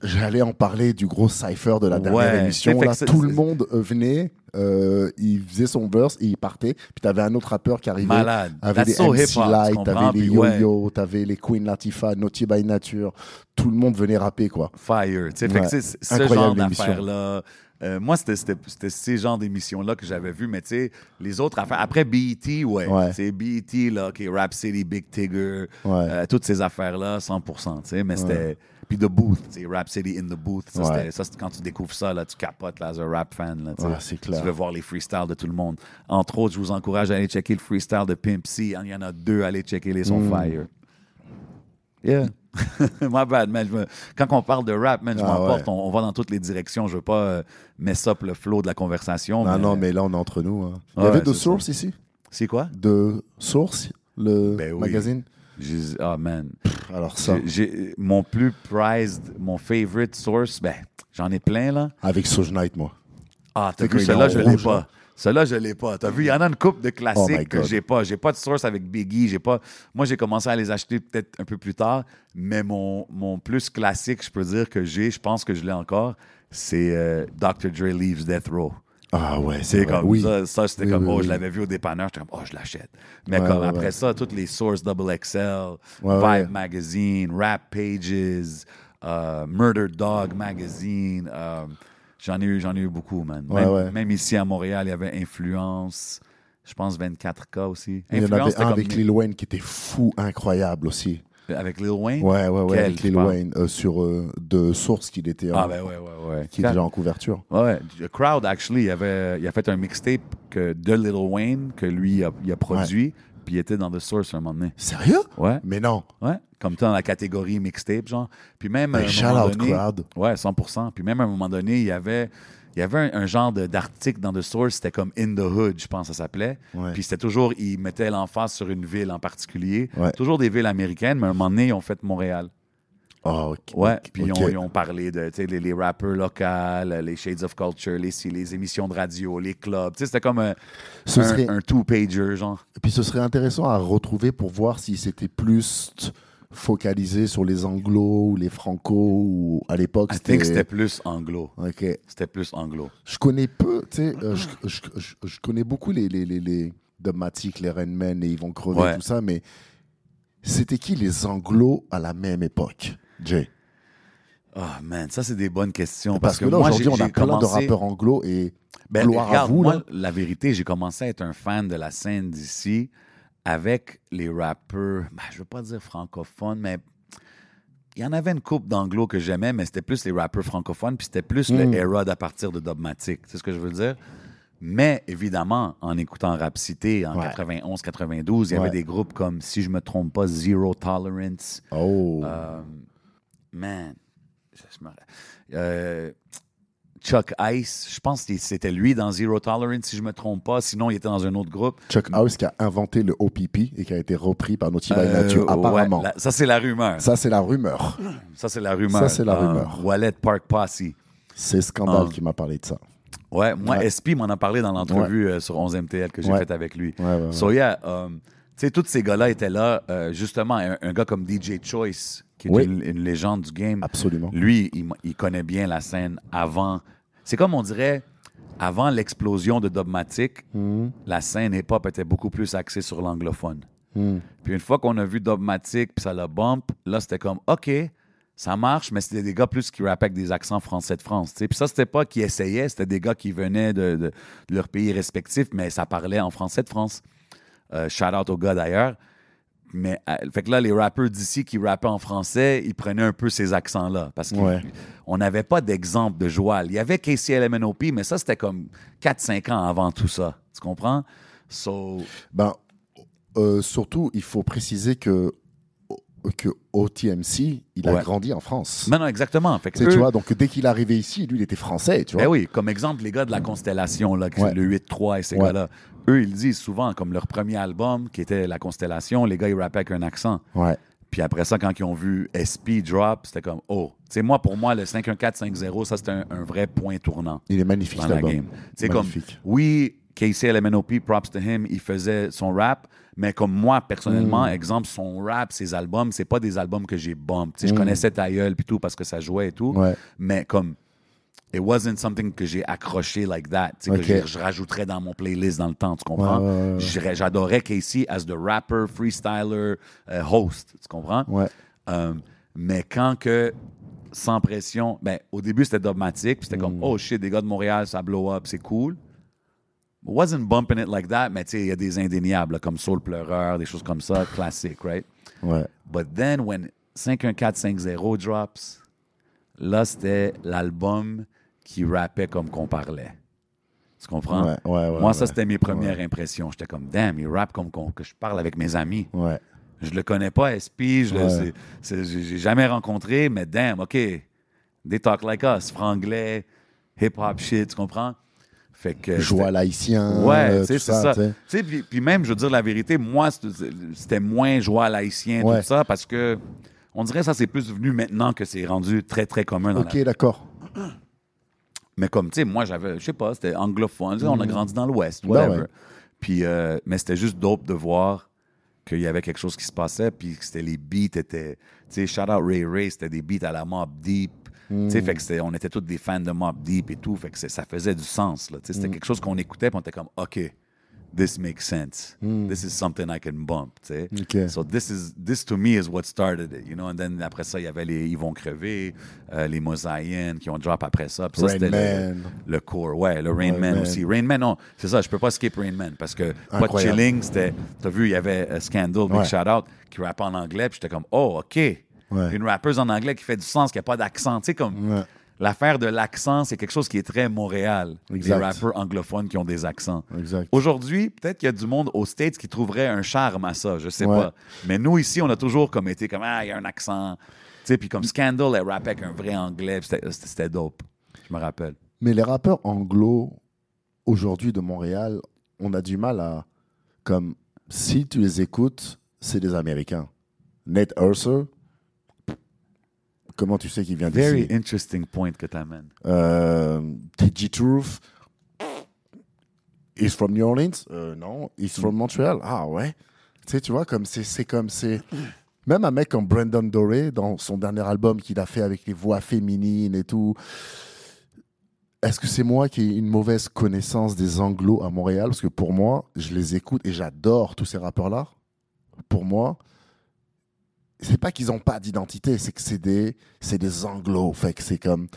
J'allais en parler du gros cypher de la dernière Ouais, émission. Là, tout le monde euh, venait euh, il faisait son verse et il partait. Puis t'avais un autre rappeur qui arrivait. Malade. That's des so MC Light, t'avais les Puis ouais. Yo-Yo, t'avais les Queen Latifah, Naughty by Nature. Tout le monde venait rapper, quoi. Fire. tu sais. Fait que Ouais. c'est- c'est ce Incroyable genre d'affaires-là. Euh, moi, c'était- ces genres d'émissions-là que j'avais vu, mais tu sais, les autres affaires. Après BET, ouais. Ouais. C'est BET, là, OK, Rap City, Big Tigger, Ouais. euh, toutes ces affaires-là, 100%, tu sais, mais c'était. Puis The Booth, tu sais, Rap City in the Booth. Ça, ça, c'est quand tu découvres ça, là, tu capotes, là, as un rap fan, là, tu clair. Veux voir les freestyles de tout le monde. Entre autres, je vous encourage à aller checker le freestyle de Pimp C. Il y en a deux, allez checker les sons Mm. fire. Yeah. My bad, man. Je me- Quand on parle de rap, man, je Ah, m'emporte. ouais. On, on va dans toutes les directions. Je veux pas euh, mess up le flow de la conversation. Non, mais- non, mais là, on est entre nous. hein. Il y Ouais, avait de c'est Source ici? C'est quoi? De Source, le Ben oui. magazine? Ah, man. Alors ça, mon plus prized, mon favorite source, ben, j'en ai plein, là. avec Soj Knight, moi. Ah, t'as vu, en je l'ai pas. Celui-là, je l'ai pas. T'as vu, il y en a une coupe de Oh classiques que God. j'ai pas. J'ai pas de source avec Biggie. J'ai pas. Moi, j'ai commencé à les acheter peut-être un peu plus tard, mais mon, mon plus classique, je peux dire que j'ai, je pense que je l'ai encore, c'est euh, Dr. Dre Leaves Death Row. Ah ouais, C'est comme oui. ça, ça, c'était Oui, comme, oui, oh, je l'avais vu au dépanneur, j'étais comme, oh, je l'achète. Mais Ouais, comme ouais, après ouais. ça, toutes les sources Double XL, Vibe. Magazine, Rap Pages, euh, Murder Dog Magazine, euh, j'en ai eu, j'en ai eu beaucoup, man. Ouais, même, ouais. même ici à Montréal, il y avait Influence, je pense 24K aussi. Il y en Influence, avait un comme- avec Lil Wayne qui était fou, incroyable aussi. avec Lil Wayne? Ouais, ouais, ouais, Quel, avec Lil? Wayne, euh, sur euh, de Source qu'il était, Ah en- ben ouais, ouais, ouais. qui est déjà en couverture. Ouais, The Crowd, actually, il, avait, il a fait un mixtape que, de Lil Wayne que lui a, il a produit, puis il était dans The Source un moment donné. Sérieux? Ouais, Mais non. ouais. Comme dans la catégorie mixtape, genre. Puis même. un shout out donné- crowd. Ouais, 100%. Puis même à un moment donné, il y avait, il y avait un, un genre de- d'article dans The Source, c'était comme In the Hood, je pense que ça s'appelait. Ouais. Puis c'était toujours, ils mettaient l'emphase sur une ville en particulier. Ouais. Toujours des villes américaines, mais à un moment donné, ils ont fait Montréal. Oh, ok. Ouais, puis ils, ont, ils ont parlé de tu sais, les, les rappeurs locaux, les Shades of Culture, les, les émissions de radio, les clubs. Tu sais, C'était comme un, un- serait- un two-pager, genre. Et puis ce serait intéressant à retrouver pour voir si c'était plus focalisé sur les anglo ou les franco ou à l'époque think c'était plus anglo. Ok. C'était plus anglo. Je connais peu, tu sais, euh, je, je- je- je connais beaucoup les, les, les, les Dogmatic, les Rainmen et ils vont crever, Ouais. tout ça, mais c'était qui les anglo à la même époque, Jay Ah, man, ça, c'est des bonnes questions. Parce, Parce, que, là, aujourd'hui, on a plein de rappeurs anglo et Ben, gloire regarde, à vous, moi, là. la vérité, j'ai commencé à être un fan de la scène d'ici avec les rappeurs, ben, je veux pas dire francophones, mais il y en avait une coupe d'anglo que j'aimais, mais c'était plus les rappeurs francophones, puis c'était plus Mm. le era d'à partir de Dogmatic. C'est ce que je veux dire? Mais évidemment, en écoutant Rap Cité en Ouais. 91-92, il y avait Ouais. des groupes comme, si je me trompe pas, Zero Tolerance, Oh, euh, man, euh, Chuck Ice, je pense que c'était lui dans Zero Tolerance, si je me trompe pas. Sinon, il était dans un autre groupe. Chuck House qui a inventé le OPP et qui a été repris par Naughty by Euh, Nature, ouais, apparemment. la- ça, c'est la rumeur. Ça, c'est la rumeur. Ça, c'est la rumeur. Ça, c'est la Euh, rumeur. Wallet Park Posse. C'est Scandale Ah. qui m'a parlé de ça. Ouais, moi, Ouais. SP m'en a parlé dans l'entrevue euh, sur 11MTL que j'ai Ouais. faite avec lui. Ouais, ouais, ouais. So, yeah, um, tu sais, tous ces gars-là étaient là. euh, justement, un, un gars comme DJ Choice, qui est Oui. une, une légende du game. Absolument. Lui, il, connaît bien la scène avant. C'est comme on dirait, avant l'explosion de Dogmatic, Mhm. la scène hip-hop était beaucoup plus axée sur l'anglophone. Mhm. Puis une fois qu'on a vu Dogmatic, puis ça l'a bump, là, c'était comme, OK, ça marche, mais c'était des gars plus qui rappaient avec des accents français de France. Puis ça, c'était pas qu'ils essayaient, c'était des gars qui venaient de, de- de leur pays respectif, mais ça parlait en français de France. Euh, shout out aux gars d'ailleurs. Mais euh, fait que là, les rappeurs d'ici qui rappaient en français, ils prenaient un peu ces accents-là. Parce qu'on Ouais. n'avait pas d'exemple de Joal. Il y avait KCLMNOP, mais ça, c'était comme 4-5 ans avant tout ça. Tu comprends? So, Ben, euh, surtout, il faut préciser que, que OTMC, il a Ouais. grandi en France. non, non, exactement. Fait que Tu vois, donc dès qu'il est arrivé ici, lui, il était français, tu vois. Ben oui, comme exemple, les gars de la Constellation, là, qui- Ouais. le 8-3 et ces Ouais. gars-là, eux, ils disent souvent, comme leur premier album, qui était La Constellation, les gars, ils rappaient avec un accent. Ouais. Puis après ça, quand ils ont vu SP drop, c'était comme, oh. Tu sais, moi, pour moi, le 51450, ça, c'était un, un vrai point tournant Il est magnifique, dans cet la album. game. C'est comme, Magnifique. oui, KCLMNOP, props to him, il faisait son rap, mais comme moi, personnellement, exemple, son rap, ses albums, c'est pas des albums que j'ai bump. Tu sais, Je Mm. connaissais ta gueule puis tout parce que ça jouait et tout, Ouais. mais comme it wasn't something que j'ai accroché like that, que je rajouterais dans mon playlist dans le temps, tu comprends? Ouais, ouais, ouais, ouais. J'irais- J'adorais Casey as the rapper, freestyler, euh, host, tu comprends? Euh, mais quand que, sans pression, ben, au début, c'était dogmatique, puis c'était comme, Mm. oh shit, des gars de Montréal, ça blow up, c'est cool. Wasn't bumping it like that, mais tu sais, il y a des indéniables, là, comme Soul Pleureur, des choses comme ça, classique, right? Ouais. But then, when 51450 drops, là, c'était l'album qui rappait comme qu'on parlait. Tu comprends? Ouais, ouais, ouais, Moi, ça, c'était mes premières impressions. J'étais comme, damn, il rappe comme qu'on- que je parle avec mes amis. Ouais. Je le connais pas, SP, je j'ai j'ai jamais rencontré, mais damn, OK. They talk like us, franglais, hip-hop shit, tu comprends? Fait que. Joie l'haïtien. Ouais, euh, tu sais, tout c'est ça. puis, puis même, je veux dire la vérité, moi, c'était moins joie Ouais. tout ça, parce que on dirait que ça, c'est plus venu maintenant que c'est rendu très, très commun dans Ok, la... d'accord. Mais comme, tu sais, moi, j'avais, je sais pas, c'était anglophone, on a grandi dans l'Ouest, Ben whatever. ouais. Puis, euh, mais c'était juste dope de voir qu'il y avait quelque chose qui se passait, puis que c'était les beats étaient, tu sais, shout out Ray Ray, c'était des beats à la Mob Deep. Tu sais, fait que c'était- on était tous des fans de Mob Deep et tout, fait que ça faisait du sens, là. Tu sais, c'était quelque chose qu'on écoutait, puis on était comme, OK, this makes sense. This is something I can bump, tu sais. Ok. So this is, this to me is what started it, you know? And then après ça, il y avait les Ils vont crever, euh, les Mosaïens qui ont drop après ça. Puis ça, Rain c'était le, core. Ouais, le Rain Man man. aussi. Rain Man, non, c'est ça, je peux pas skip Rain Man parce que pas de Incroyable. chilling, c'était. T'as vu, il y avait euh, Scandal, Big Ouais. Shout Out, qui rappait en anglais, puis j'étais comme, oh, OK. Ouais. Une rappeuse en anglais qui fait du sens, qui a pas d'accent. Tu sais, comme. Ouais. L'affaire de l'accent, c'est quelque chose qui est très Montréal. Exact. Les rappeurs anglophones qui ont des accents. Aujourd'hui, peut-être qu'il y a du monde aux States qui trouverait un charme à ça, je sais Ouais. pas. Mais nous, ici, on a toujours comme été comme, ah, il y a un accent. Tu sais, puis comme Scandal, elle rappait avec un vrai anglais, c'était dope. Je me rappelle. Mais les rappeurs anglo, aujourd'hui de Montréal, on a du mal à. Comme, si tu les écoutes, c'est des Américains. Nate Urser, comment tu sais qu'il vient Very d'ici? interesting point que tu amènes. euh, TG Truth, he's from New Orleans? Euh, Non. He's from Montreal? Ah ouais Tu sais, tu vois, comme c'est c'est comme c'est. Même un mec comme Brandon Doré, dans son dernier album qu'il a fait avec les voix féminines et tout. Est-ce que c'est moi qui ai une mauvaise connaissance des anglos à Montréal? Parce que pour moi, je les écoute et j'adore tous ces rappeurs-là. Pour moi, c'est pas qu'ils n'ont pas d'identité, c'est que c'est des, c'est des anglos. Fait que c'est comme.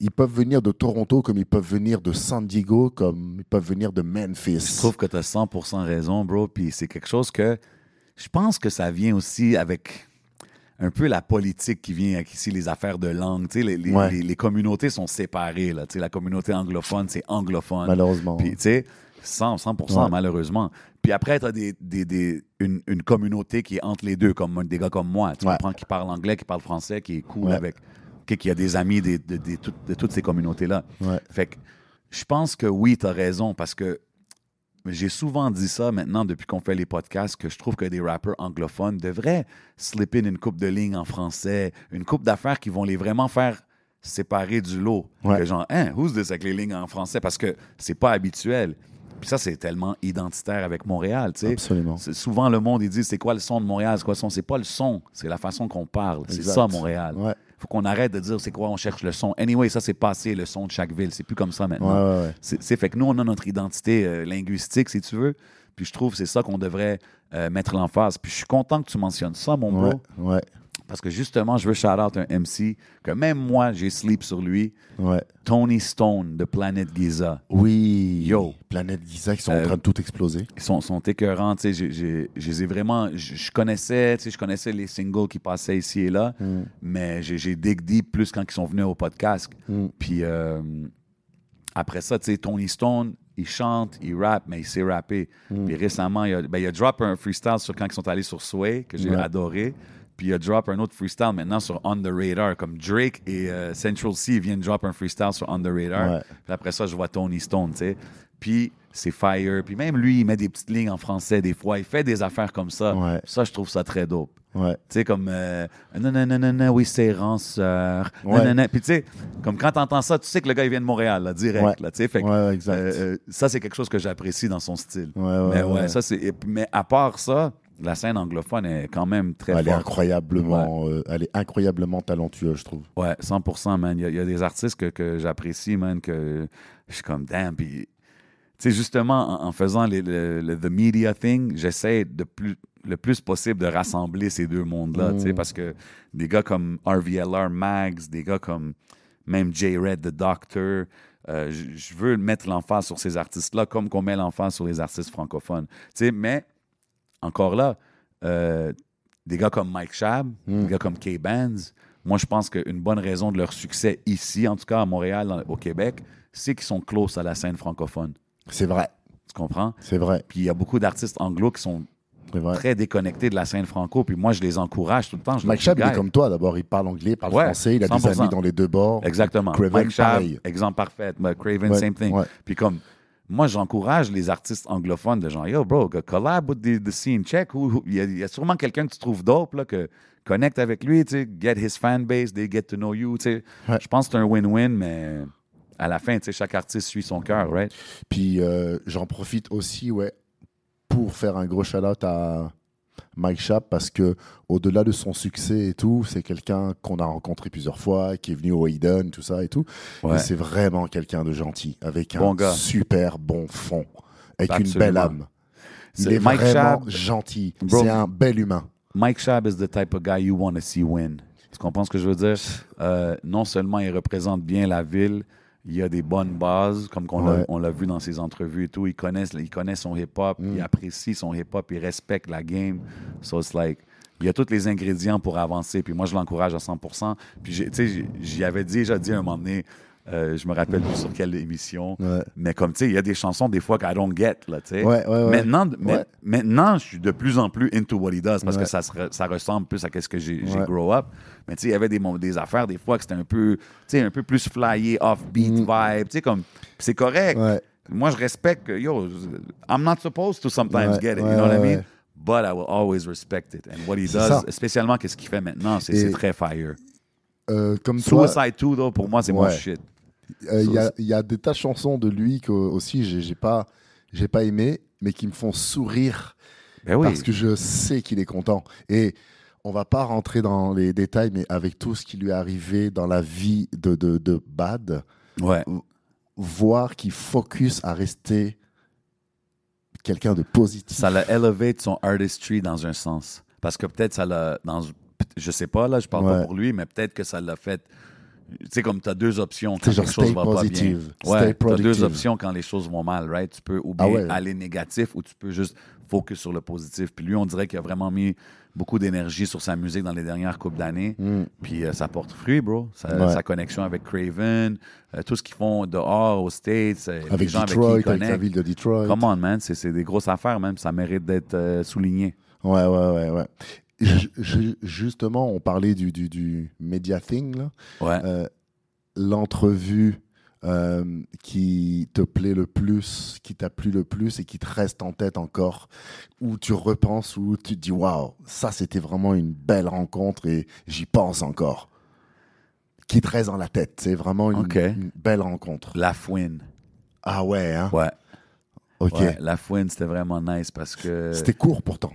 Ils peuvent venir de Toronto comme ils peuvent venir de San Diego, comme ils peuvent venir de Memphis. Je trouve que tu as 100% raison, bro. Puis c'est quelque chose que je pense que ça vient aussi avec un peu la politique qui vient avec ici, les affaires de langue. Les, les- Ouais. les- les communautés sont séparées. Là. La communauté anglophone, c'est anglophone. Malheureusement. Puis, tu sais, 100, 100% Ouais. malheureusement. Puis après, tu as des, des- des- une, une communauté qui est entre les deux, comme des gars comme moi. Tu Ouais. comprends, qui parle anglais, qui parle français, qui est cool Ouais. avec. qui a des amis des- de, de toutes- de toutes ces communautés-là. Fait que je pense que oui, tu as raison, parce que j'ai souvent dit ça maintenant depuis qu'on fait les podcasts, que je trouve que des rappeurs anglophones devraient slip in une coupe de lignes en français, une coupe d'affaires qui vont les vraiment faire séparer du lot. Ouais. Que genre, hein, who's this avec les lignes en français? Parce que c'est pas habituel. Puis ça, c'est tellement identitaire avec Montréal, tu sais. Absolument. C'est- Souvent, le monde, il dit, c'est quoi le son de Montréal? C'est quoi le son? C'est pas le son, c'est la façon qu'on parle. C'est ça, Montréal. Ouais. faut qu'on arrête de dire, c'est quoi, on cherche le son. Anyway, ça, c'est passé, le son de chaque ville. C'est plus comme ça maintenant. ouais, ouais. C'est c'est fait que nous, on a notre identité euh, linguistique, si tu veux. Puis je trouve que c'est ça qu'on devrait euh, mettre l'emphase. Puis je suis content que tu mentionnes ça, mon bro. Ouais, Parce que justement, je veux shout out un MC que même moi, j'ai sleep sur lui. ouais. Tony Stone de Planet Giza. Oui. Yo. Planète Giza qui sont Euh, en train de tout exploser. Ils sont, sont écœurants, tu sais, je les ai vraiment, je, connaissais, tu sais, je connaissais les singles qui passaient ici et là, Mm. mais j'ai j'ai dig deep plus quand ils sont venus au podcast. Mm. Puis euh, après ça, tu sais, Tony Stone, il chante, il rappe, mais il sait rapper. Mm. Puis récemment, il a, ben, il a drop un freestyle sur quand ils sont allés sur Sway, que j'ai Ouais. adoré. Puis il a drop un autre freestyle maintenant sur On the Radar, comme Drake et euh, Central C viennent drop un freestyle sur On the Radar. Ouais. Puis après ça, je vois Tony Stone, tu sais. Puis c'est fire. Puis même lui, il met des petites lignes en français des fois. Il fait des affaires comme ça. Ouais. Ça, je trouve ça très dope. Ouais. Tu sais, comme euh, non, non, non, non, non, oui, c'est ranceur. Non, Ouais. non, non. Puis tu sais, comme quand t'entends ça, tu sais que le gars, il vient de Montréal, là, direct. Là, fait que, euh, euh, ça, c'est quelque chose que j'apprécie dans son style. Mais ouais, ça, c'est. Mais à part ça, la scène anglophone est quand même très Elle est incroyablement, euh, elle est incroyablement talentueuse, je trouve. Ouais, 100%, man. Il y a, il y a des artistes que, que j'apprécie, man, que je suis comme, damn. Puis, tu sais, justement, en, en faisant les- le, le- The Media Thing, j'essaie de plus, le plus possible de rassembler ces deux mondes-là, tu sais, Mm. parce que des gars comme RVLR Mags, des gars comme même J-Red, The Doctor, euh, je je veux mettre l'emphase sur ces artistes-là comme qu'on met l'emphase sur les artistes francophones. Tu sais, mais, encore là, euh, des gars comme Mike Shab, Mm. des gars comme K-Bands, moi, je pense qu'une bonne raison de leur succès ici, en tout cas à Montréal, dans- au Québec, c'est qu'ils sont close à la scène francophone. C'est vrai, Tu comprends? c'est vrai, Puis il y a beaucoup d'artistes anglo qui sont très déconnectés de la scène franco. Puis moi, je les encourage tout le temps. Je Mike Chab, il est comme toi. D'abord, il parle anglais, il parle Ouais, français, il a des 100%. amis dans les deux bords. Exactement. Craven, Mike exemple parfait. Craven, Ouais, same thing. ouais. Puis comme, moi, j'encourage les artistes anglophones de genre, yo, bro, collab with the, the scene, check. Il y, a- il y a sûrement quelqu'un que tu trouves dope, là, que connecte avec lui, tu sais, get his fan base, they get to know you, tu sais. Ouais. Je pense que c'est un win-win, mais à la fin, tu sais, chaque artiste suit son cœur, right? Puis euh, j'en profite aussi, ouais, pour faire un gros shout-out à Mike Chap parce que au-delà de son succès et tout, c'est quelqu'un qu'on a rencontré plusieurs fois, qui est venu au Hayden, tout ça et tout. Ouais. Et c'est vraiment quelqu'un de gentil, avec Bon un gars. super bon fond, avec une belle âme. Il est Mike vraiment Chab- gentil. C'est un bel humain. Mike Shab is the type of guy you want to see win. Tu comprends ce que je veux dire? Euh, non seulement il représente bien la ville, il a des bonnes bases, comme Ouais. on l'a vu dans ses entrevues et tout. Il connaît, il connaît son hip-hop, Mm. il apprécie son hip-hop, il respecte la game. So it's like, il y a tous les ingrédients pour avancer. Puis moi, je l'encourage à 100%. Puis tu sais, j'y avais déjà dit à un moment donné, euh, je me rappelle plus sur quelle émission, Ouais. mais comme tu sais, il y a des chansons des fois qu'I don't get, là, tu sais. Ouais. Maintenant, maintenant, je suis de plus en plus into what he does parce que ça, se re- ça ressemble plus à ce que j'ai grow up. Mais tu sais, il y avait des, des affaires des fois que c'était un peu, tu sais, un peu plus flyé, offbeat Mm. vibe, tu sais, comme, c'est correct. Moi, je respecte que, yo, I'm not supposed to sometimes get it, you know what I mean? But I will always respect it. And what he does, ça. spécialement qu'est-ce qu'il fait maintenant, c'est Et- très fire. Euh, comme toi, Suicide 2, though, pour moi, c'est mon shit. Euh, Il y, a, y a des tas de chansons de lui que aussi j'ai pas j'ai pas aimé mais qui me font sourire Ben oui. parce que je sais qu'il est content et on va pas rentrer dans les détails mais avec tout ce qui lui est arrivé dans la vie de, de, de Bad Ouais. voir qu'il focus à rester quelqu'un de positif ça l'a elevate son artistry dans un sens. Parce que peut-être ça l'a. Dans, je sais pas, là, je parle pas pour lui, mais peut-être que ça l'a fait. Tu sais, comme tu as deux options quand genre les choses vont pas bien. positive, Ouais, tu as deux options quand les choses vont mal, right? Tu peux ou bien Ah ouais. aller négatif ou tu peux juste focus sur le positif. Puis lui, on dirait qu'il a vraiment mis beaucoup d'énergie sur sa musique dans les dernières couples d'années. Mm. Puis euh, ça porte fruit, bro. Sa, Ouais. sa connexion avec Craven, euh, tout ce qu'ils font dehors, aux States, euh, les avec gens Detroit avec qui avec la ville de Detroit Come on, man. C'est c'est des grosses affaires, même. Ça mérite d'être souligné. Ouais, ouais, ouais, ouais. Ju- ju- justement, on parlait du, du, du media thing. Ouais. Euh, L'entrevue euh, qui te plaît le plus, qui t'a plu le plus et qui te reste en tête encore, où tu repenses, où tu te dis, waouh, ça c'était vraiment une belle rencontre et j'y pense encore. Qui te reste dans la tête, c'est vraiment une, belle rencontre. La Fouine. Ah ouais, hein? Ouais. Ok. Ouais, La Fouine, c'était vraiment nice parce que C'était court pourtant.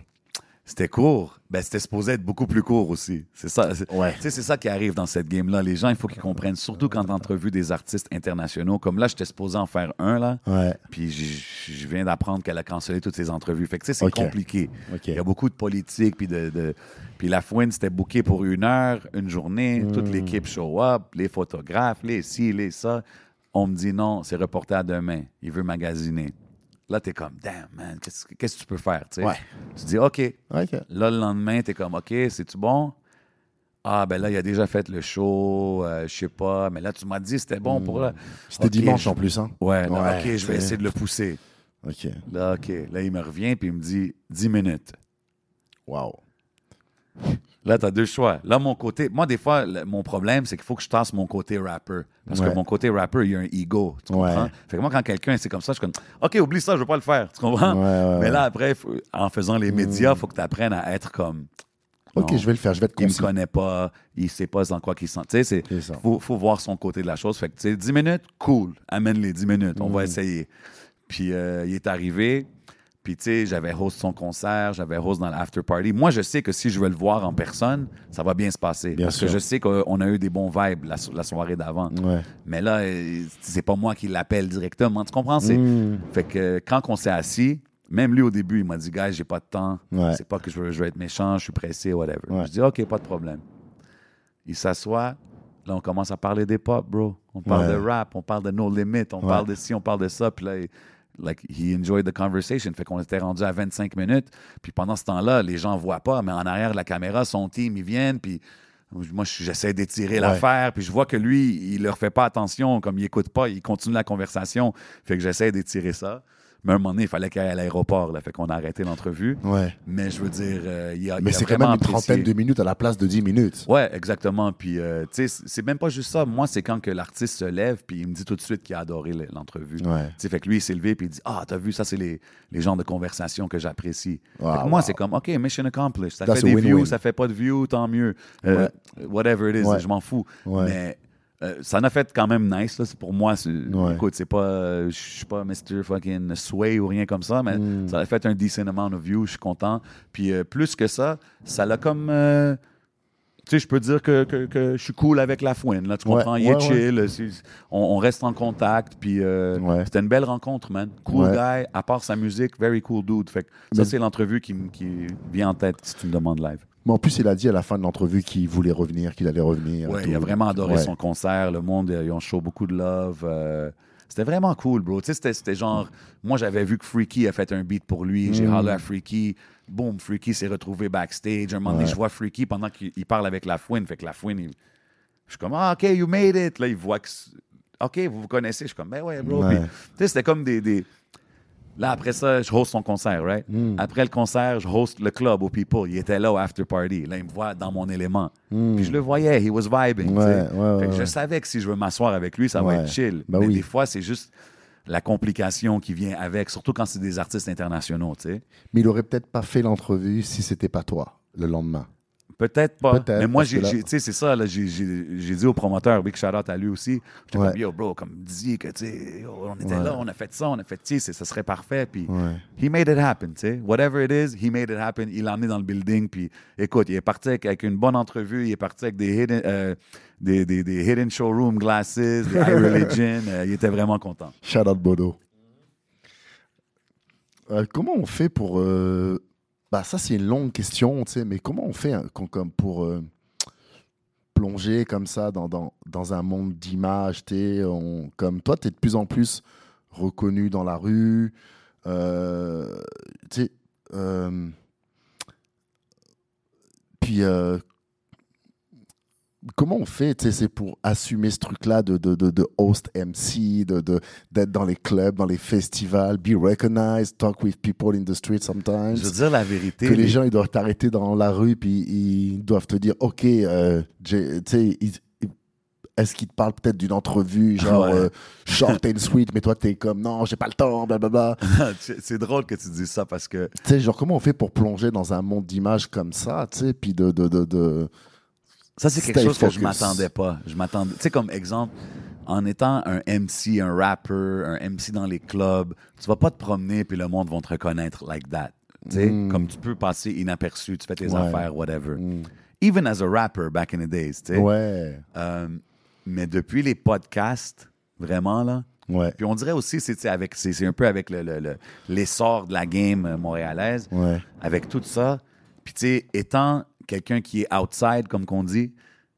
C'était court. Ben, c'était supposé être beaucoup plus court aussi. C'est ça. c'est- Ouais. Tu sais, c'est ça qui arrive dans cette game-là. Les gens, il faut qu'ils comprennent, surtout quand tu entrevues des artistes internationaux. Comme là, j'étais supposé en faire un, là. Ouais. Puis je viens d'apprendre qu'elle a cancellé toutes ses entrevues. Fait que, tu sais, c'est compliqué. Ok. Il y a beaucoup de politique. Puis, de, de- puis la fouine, c'était booké pour une heure, une journée. Toute Hmm. l'équipe show up, les photographes, les ci, les ça. On me dit non, c'est reporté à demain. Il veut magasiner. Là, t'es comme, damn, man, qu'est-ce que tu peux faire? tu sais? Ouais. Tu dis, OK. Là, le lendemain, t'es comme, OK, c'est-tu bon? Ah, ben là, il a déjà fait le show, euh, je sais pas. Mais là, tu m'as dit c'était bon pour là. C'était dimanche je- en plus, hein? Ouais, OK, je vais essayer de le pousser. Ok. Là, OK. Là, il me revient puis il me dit 10 minutes. Waouh. Là, tu as deux choix. Là, mon côté, moi, des fois, le- mon problème, c'est qu'il faut que je tasse mon côté rapper. Parce Ouais. que mon côté rapper, il y a un ego. Tu Ouais. comprends? Fait que moi, quand quelqu'un, c'est comme ça, je suis comme, OK, oublie ça, je veux pas le faire. Tu comprends? Ouais, ouais, Mais là, après, faut- en faisant les médias, il faut que tu apprennes à être comme. Ok, non, je vais le faire, je vais être Il me connaît pas, il sait pas dans quoi qu'il sent. Tu sais, c'est. Ça. Faut, faut voir son côté de la chose. Fait que, tu sais, 10 minutes, cool. Amène les 10 minutes. On va essayer. Puis, euh, il est arrivé. Puis, tu sais, j'avais host son concert, j'avais host dans l'after party. Moi, je sais que si je veux le voir en personne, ça va bien se passer. Bien parce sûr. que je sais qu'on a eu des bons vibes la, so- la soirée d'avant. Ouais. Mais là, euh, c'est pas moi qui l'appelle directement. Tu comprends? C'est- Mm. Fait que quand on s'est assis, même lui au début, il m'a dit, gars, j'ai pas de temps. Ouais. C'est pas que je veux, je veux être méchant, je suis pressé, whatever. Ouais. Je dis, OK, pas de problème. Il s'assoit. Là, on commence à parler des pop, bro. On parle de rap, on parle de No Limit, on parle de ci, on parle de ça. Puis là, il- like, he enjoyed the conversation. Fait qu'on était rendu à 25 minutes. Puis pendant ce temps-là, les gens voient pas, mais en arrière de la caméra, son team, ils viennent. Puis moi, je- j'essaie d'étirer l'affaire. Puis je vois que lui, il leur fait pas attention, comme il écoute pas, il continue la conversation. Fait que j'essaie d'étirer ça. Mais à un moment donné, il fallait qu'il aille à l'aéroport. Là, fait qu'on a arrêté l'entrevue. Ouais. Mais je veux dire, euh, il a, Mais c'est quand même une apprécié. trentaine de minutes à la place de 10 minutes. Ouais, exactement. Puis, euh, tu sais, c'est- même pas juste ça. Moi, c'est quand que l'artiste se lève, puis il me dit tout de suite qu'il a adoré le- l'entrevue. Ouais. Tu sais, fait que lui, il s'est levé, puis il dit Ah, t'as vu, ça, c'est les, les genres de conversations que j'apprécie. Wow, Fait que moi, wow. c'est comme OK, mission accomplished. Ça That's fait des win-win. views, ça fait pas de views, tant mieux. Euh, Whatever it is, je m'en fous. Ouais. Mais. Euh, ça en a fait quand même nice. Là. Pour moi, Ouais. écoute, c'est pas, euh, je suis pas Mr. fucking Sway ou rien comme ça, mais Mm. ça a fait un decent amount of views. Je suis content. Puis euh, plus que ça, ça l'a comme. euh, tu sais, je peux dire que, que- que je suis cool avec la fouine. Là, tu Ouais, comprends? Il est chill. On, on reste en contact. Puis c'était une belle rencontre, man. Cool guy. À part sa musique, very cool dude. Fait que Mais- ça, c'est l'entrevue qui, qui vient en tête si tu me demandes live. Mais en plus, il a dit à la fin de l'entrevue qu'il voulait revenir, qu'il allait revenir. Ouais, il a vraiment adoré Ouais. son concert. Le monde, euh, ils ont show beaucoup de love. euh, c'était vraiment cool, bro. Tu sais, c'était- genre. Moi, j'avais vu que Freaky a fait un beat pour lui. J'ai Mm. hollé à Freaky. Boom, Freaky s'est retrouvé backstage. Un moment donné, Ouais. je vois Freaky pendant qu'il il parle avec la fouine. Fait que la fouine, il- je suis comme, ah, OK, you made it. Là, il voit que. OK, vous vous connaissez. Je suis comme, ben ouais, bro. Tu sais, c'était comme des, des- Là, après ça, je host son concert, right? Mm. Après le concert, je host le club aux people. Il était là au after party. Là, il me voit dans mon élément. Puis je le voyais, he was vibing. tu. Ouais, sais. ouais, Fait que ouais, je savais que si je veux m'asseoir avec lui, ça va être chill. Ben Mais oui. des fois, c'est juste la complication qui vient avec, surtout quand c'est des artistes internationaux, tu sais. Mais il aurait peut-être pas fait l'entrevue si c'était pas toi le lendemain. Peut-être pas. Mais moi, c'est ça, j'ai, dit au promoteur, big shout out à lui aussi. J'étais Ouais. comme, yo, bro, comme dis que, tu sais, on était Ouais. là, on a fait ça, on a fait ci, ça serait parfait. Puis, Ouais. he made it happen, tu sais. Whatever it is, he made it happen. Il l'a emmené dans le building. Puis, écoute, il est parti avec, avec une bonne entrevue. Il est parti avec des hidden, euh, des, des, des hidden showroom glasses, des iReligion. Euh, il était vraiment content. Shout out Bodo. Euh, comment on fait pour. Euh, Bah, ça, c'est une longue question, mais comment on fait hein, comme pour euh, plonger comme ça dans, dans, dans un monde d'images Comme toi, tu es de plus en plus reconnu dans la rue. euh, tu sais. euh, puis. Comment on fait, tu sais, c'est pour assumer ce truc-là de, de, de, de host MC, de, de, d'être dans les clubs, dans les festivals, be recognized, talk with people in the street sometimes. Je veux dire la vérité. que les les- gens, ils doivent t'arrêter dans la rue, puis ils doivent te dire, OK, euh, tu sais, est-ce qu'ils te parlent peut-être d'une entrevue, genre Ouais. euh, short and sweet, mais toi, t'es comme, non, j'ai pas le temps, blablabla. c'est c'est drôle que tu dises ça parce que Tu sais, genre, comment on fait pour plonger dans un monde d'images comme ça, tu sais, puis de... de, de, de... Ça, c'est quelque chose que je m'attendais pas. Je m'attendais. Tu sais, comme exemple, en étant un MC, un rapper, un MC dans les clubs, tu vas pas te promener puis le monde va te reconnaître like that. Tu sais, Mm. comme tu peux passer inaperçu, tu fais tes Ouais. affaires, whatever. Mm. Even as a rapper back in the days, tu sais. Ouais, Euh, mais depuis les podcasts, vraiment là. ouais, Puis on dirait aussi, c'est avec, un peu avec le- le- le- l'essor de la game montréalaise ouais. avec tout ça. Puis, tu sais, étant quelqu'un qui est outside, comme qu'on dit, tu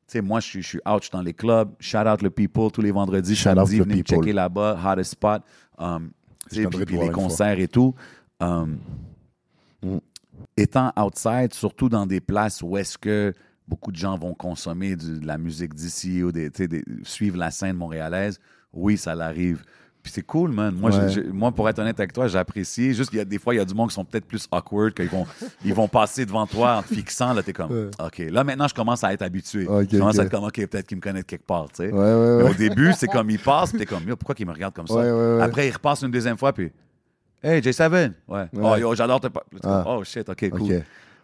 sais, moi, je suis, je suis out, je suis dans les clubs. Shout out le people tous les vendredis, Shout out samedi, venez me people. checker là-bas, hottest spot. Um, puis, les fois. concerts et tout. Um, Mm. Étant outside, surtout dans des places où est-ce que beaucoup de gens vont consommer du- de la musique d'ici ou des- suivre la scène montréalaise, oui, ça l'arrive. Puis c'est cool, man. Moi, Ouais. moi, pour être honnête avec toi, j'apprécie. Juste qu'il y a des fois, il y a du monde qui sont peut-être plus awkward, qu'ils vont, ils vont passer devant toi en te fixant. Là, t'es comme, Ouais. OK. Là, maintenant, je commence à être habitué. Je commence à être comme, OK, peut-être qu'ils me connaissent quelque part, tu sais. Ouais, Mais au début, c'est comme, ils passent, puis t'es comme, pourquoi qu'ils me regardent comme ça? Après, ils repassent une deuxième fois, puis, Hey, J7. Ouais. Oh, yo, j'adore te. Ah. Oh, shit, OK, cool. Ok.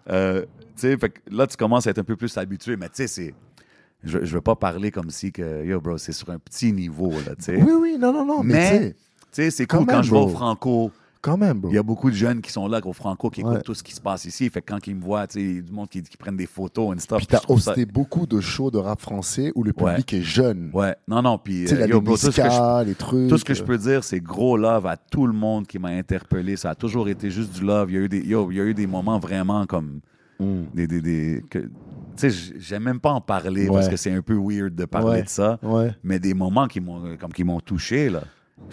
Euh, tu sais, fait que là, tu commences à être un peu plus habitué, mais tu sais, c'est. Je, je veux pas parler comme si que, yo, bro, c'est sur un petit niveau, là, tu sais. Oui, oui, non, non, non, mais, tu sais, c'est cool quand même, je vais au. Franco, Quand même, bro. Il y a beaucoup de jeunes qui sont là, au Franco, qui écoutent tout ce qui se passe ici. Fait que quand ils me voient, tu sais, il y a du monde qui, qui prennent des photos et stuff. Puis t'as ça- hosté beaucoup de shows de rap français où le Ouais. public est jeune. Ouais, non, non, puis euh, la yo, bro, tout ce que je Niska, les trucs. Tout ce que je euh, peux dire, c'est gros love à tout le monde qui m'a interpellé. Ça a toujours été juste du love. Il y a eu des, yo, il y a eu des moments vraiment comme mm. des, des, des- que- tu sais, j'aime même pas en parler Ouais. parce que c'est un peu weird de parler Ouais. de ça. Ouais. Mais des moments qui m'ont, comme qui m'ont touché là.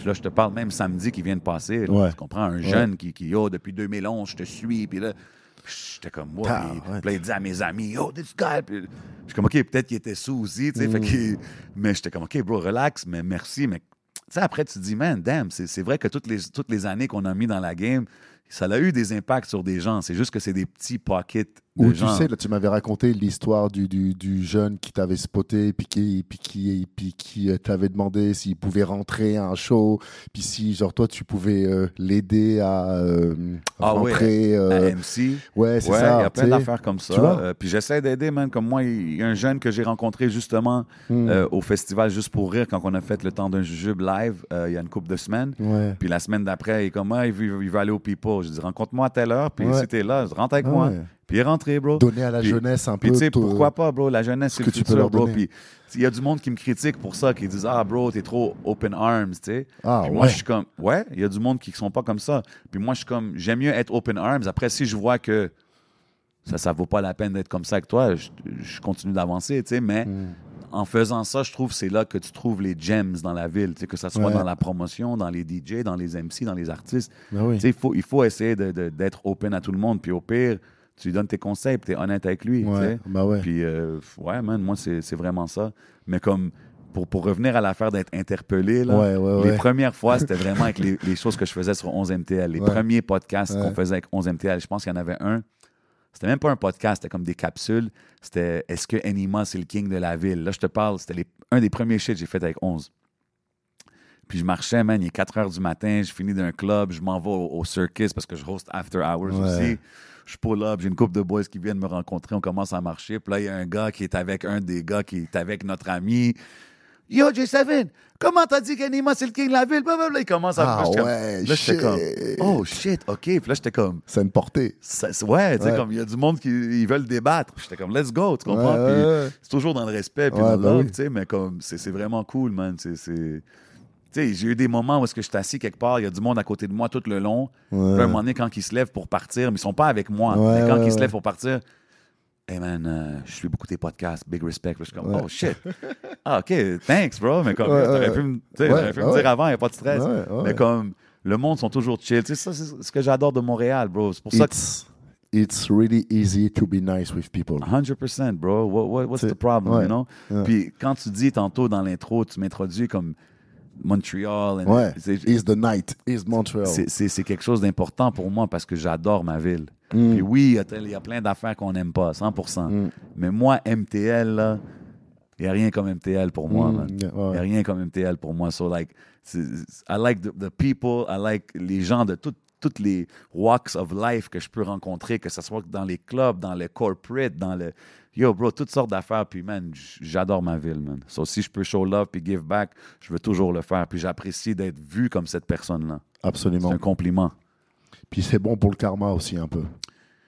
Là, je te parle même samedi qui vient de passer. là. Tu comprends? Un jeune qui, qui, yo, depuis 2011, je te suis. Puis là, j'étais comme, moi. Puis, il dit à mes amis, yo, this guy. Puis je suis comme, OK, peut-être qu'il était sous aussi. tu sais, Mm. fait mais j'étais comme, OK, bro, relax, mais merci. Mais après, tu te dis, man, damn, c'est c'est vrai que toutes les, toutes les années qu'on a mis dans la game, ça a eu des impacts sur des gens. C'est juste que c'est des petits pockets tu gens. sais, là, tu m'avais raconté l'histoire du, du, du jeune qui t'avait spoté, puis qui, puis qui, puis qui euh, t'avait demandé s'il pouvait rentrer à un show, puis si, genre, toi, tu pouvais euh, l'aider à euh, Ah ouais, rentrer. euh, à MC. ouais, c'est Ouais, ça. il y a plein d'affaires comme ça. Puis j'essaie d'aider, man. Comme moi, il y a un jeune que j'ai rencontré justement Hmm. au festival Juste pour rire quand on a fait le temps d'un jujube live il y a une couple de semaines. Ouais. Puis la semaine d'après, il est comme, ah, il veut, il veut aller au People. Je dis, rencontre-moi à telle heure, puis si t'es là, rentre avec Ah moi. Puis il est rentré, bro. Donner à la Puis- jeunesse un Puis peu. tu sais, tout- pourquoi pas, bro? La jeunesse, ce c'est que le tu peux futur, leur bro. Puis il y a du monde qui me critique pour ça, qui disent, ah, bro, t'es trop open arms, tu sais. Ah Puis ouais. moi, je suis comme, ouais, il y a du monde qui sont pas comme ça. Puis moi, je suis comme, j'aime mieux être open arms. Après, si je vois que ça, ça vaut pas la peine d'être comme ça avec toi, je, je continue d'avancer, tu sais. Mais Hmm. en faisant ça, je trouve que c'est là que tu trouves les gems dans la ville, tu sais, que ça soit Ouais. dans la promotion, dans les DJ, dans les MC, dans les artistes. Ben oui. Tu sais, il faut, il faut essayer d'être open à tout le monde. Puis au pire, tu lui donnes tes conseils, puis tu es honnête avec lui, Ouais, bah ouais. Puis, euh, ouais, man, moi, c'est vraiment ça. Mais comme, pour, pour revenir à l'affaire d'être interpellé, là, Ouais, ouais, les ouais. premières fois, c'était vraiment avec les, les choses que je faisais sur 11MTL. Les premiers podcasts qu'on faisait avec 11MTL, je pense qu'il y en avait un. C'était même pas un podcast, c'était comme des capsules. C'était Est-ce que Anima, c'est le king de la ville? Là, je te parle, c'était un des premiers shit que j'ai fait avec 11. Puis je marchais, man, il est 4 heures du matin, je finis d'un club, je m'en vais au, au circus parce que je host After Hours Ouais. aussi. Je pull up, j'ai une couple de boys qui viennent me rencontrer, on commence à marcher. Puis là, il y a un gars qui est avec un des gars qui est avec notre ami. Yo, J7, comment t'as dit qu'Anima, c'est le king de la ville? Blablabla. Il commence à Ah là, ouais, Là, j'étais comme, oh shit, OK. Puis là, j'étais comme, C'est une portée. ça- ouais, tu sais, Ouais. comme il y a du monde qui ils veulent débattre. J'étais comme, let's go, tu comprends? Ouais, ouais, c'est toujours dans le respect puis dans le bah oui. tu sais, mais comme, c'est c'est vraiment cool, man. C'est. J'ai eu des moments où est-ce que je suis assis quelque part, il y a du monde à côté de moi tout le long. Puis à un moment donné, quand ils se lèvent pour partir, mais ils sont pas avec moi, Ouais, mais quand ouais, ils se lèvent pour partir, hey man, euh, je suis beaucoup tes podcasts, big respect. Puis je suis comme, oh shit. Ah, ok, thanks, bro. Mais comme, t'aurais pu me, t'aurais pu dire avant, il n'y a pas de stress. Mais comme, le monde sont toujours chill. Tu sais, ça, c'est ce que j'adore de Montréal, bro. C'est pour ça que. It's, really easy to be nice with people. 100%, bro. What, what- what's the problem, you know? Puis quand tu dis tantôt dans l'intro, tu m'introduis comme Montreal. and- Ouais. c'est- Is the night, is Montreal. C'est quelque chose d'important pour moi parce que j'adore ma ville. Mm. Puis oui, il y a plein d'affaires qu'on n'aime pas, 100%. Mm. Mais moi, MTL, il n'y a rien comme MTL pour moi, Mm, yeah, Il n'y a rien comme MTL pour moi. So, like, I like the, the people, I like les gens de tout- toutes les walks of life que je peux rencontrer, que ce soit dans les clubs, dans le corporate, dans le. Yo, bro, toutes sortes d'affaires. Puis, man, j'adore ma ville, man. So, si je peux show love puis give back, je veux toujours le faire. Puis, j'apprécie d'être vu comme cette personne-là. C'est Absolument. un compliment. Puis c'est bon pour le karma aussi un peu.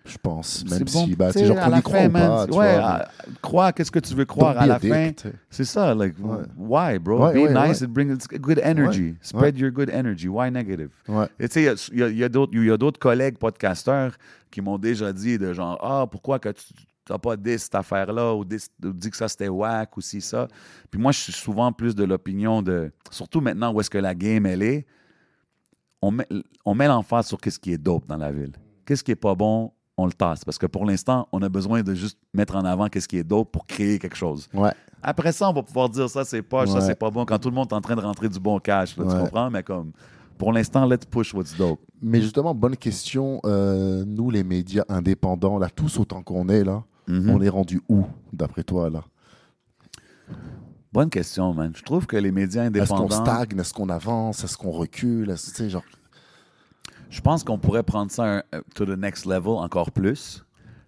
Je pense. Même bon, si, bah, genre la y croit fin, ou pas. tu ouais, vois. crois, qu'est-ce que tu veux croire à la dick, fin? C'est ça, like, Ouais. why, bro? Ouais, Be nice, it brings good energy. Spread your good energy. Why negative? Ouais. Et tu sais, il y a- d'autres- collègues podcasteurs qui m'ont déjà dit de genre, ah, pourquoi que tu n'as pas dit cette affaire-là ou dis, ou dit que ça c'était whack ou si ça. Puis moi, je suis souvent plus de l'opinion de, surtout maintenant où est-ce que la game elle est, on met, on met l'emphase sur qu'est-ce qui est dope dans la ville. Qu'est-ce qui est pas bon, on le tasse. Parce que pour l'instant, on a besoin de juste mettre en avant qu'est-ce qui est dope pour créer quelque chose. Ouais. Après ça, on va pouvoir dire ça, c'est poche, ça, c'est pas bon. Quand tout le monde est en train de rentrer du bon cash, là, tu comprends? Mais comme, pour l'instant, let's push what's dope. Mais justement, bonne question. euh, nous, les médias indépendants, là, tous autant qu'on est, là, Mhm. on est rendu où, d'après toi, là? Bonne question, man. Je trouve que les médias Est-ce qu'on indépendants, stagne? Est-ce qu'on avance? Est-ce qu'on recule? Est-ce- tu sais, genre... je pense qu'on pourrait prendre ça un- euh, to the next level encore plus.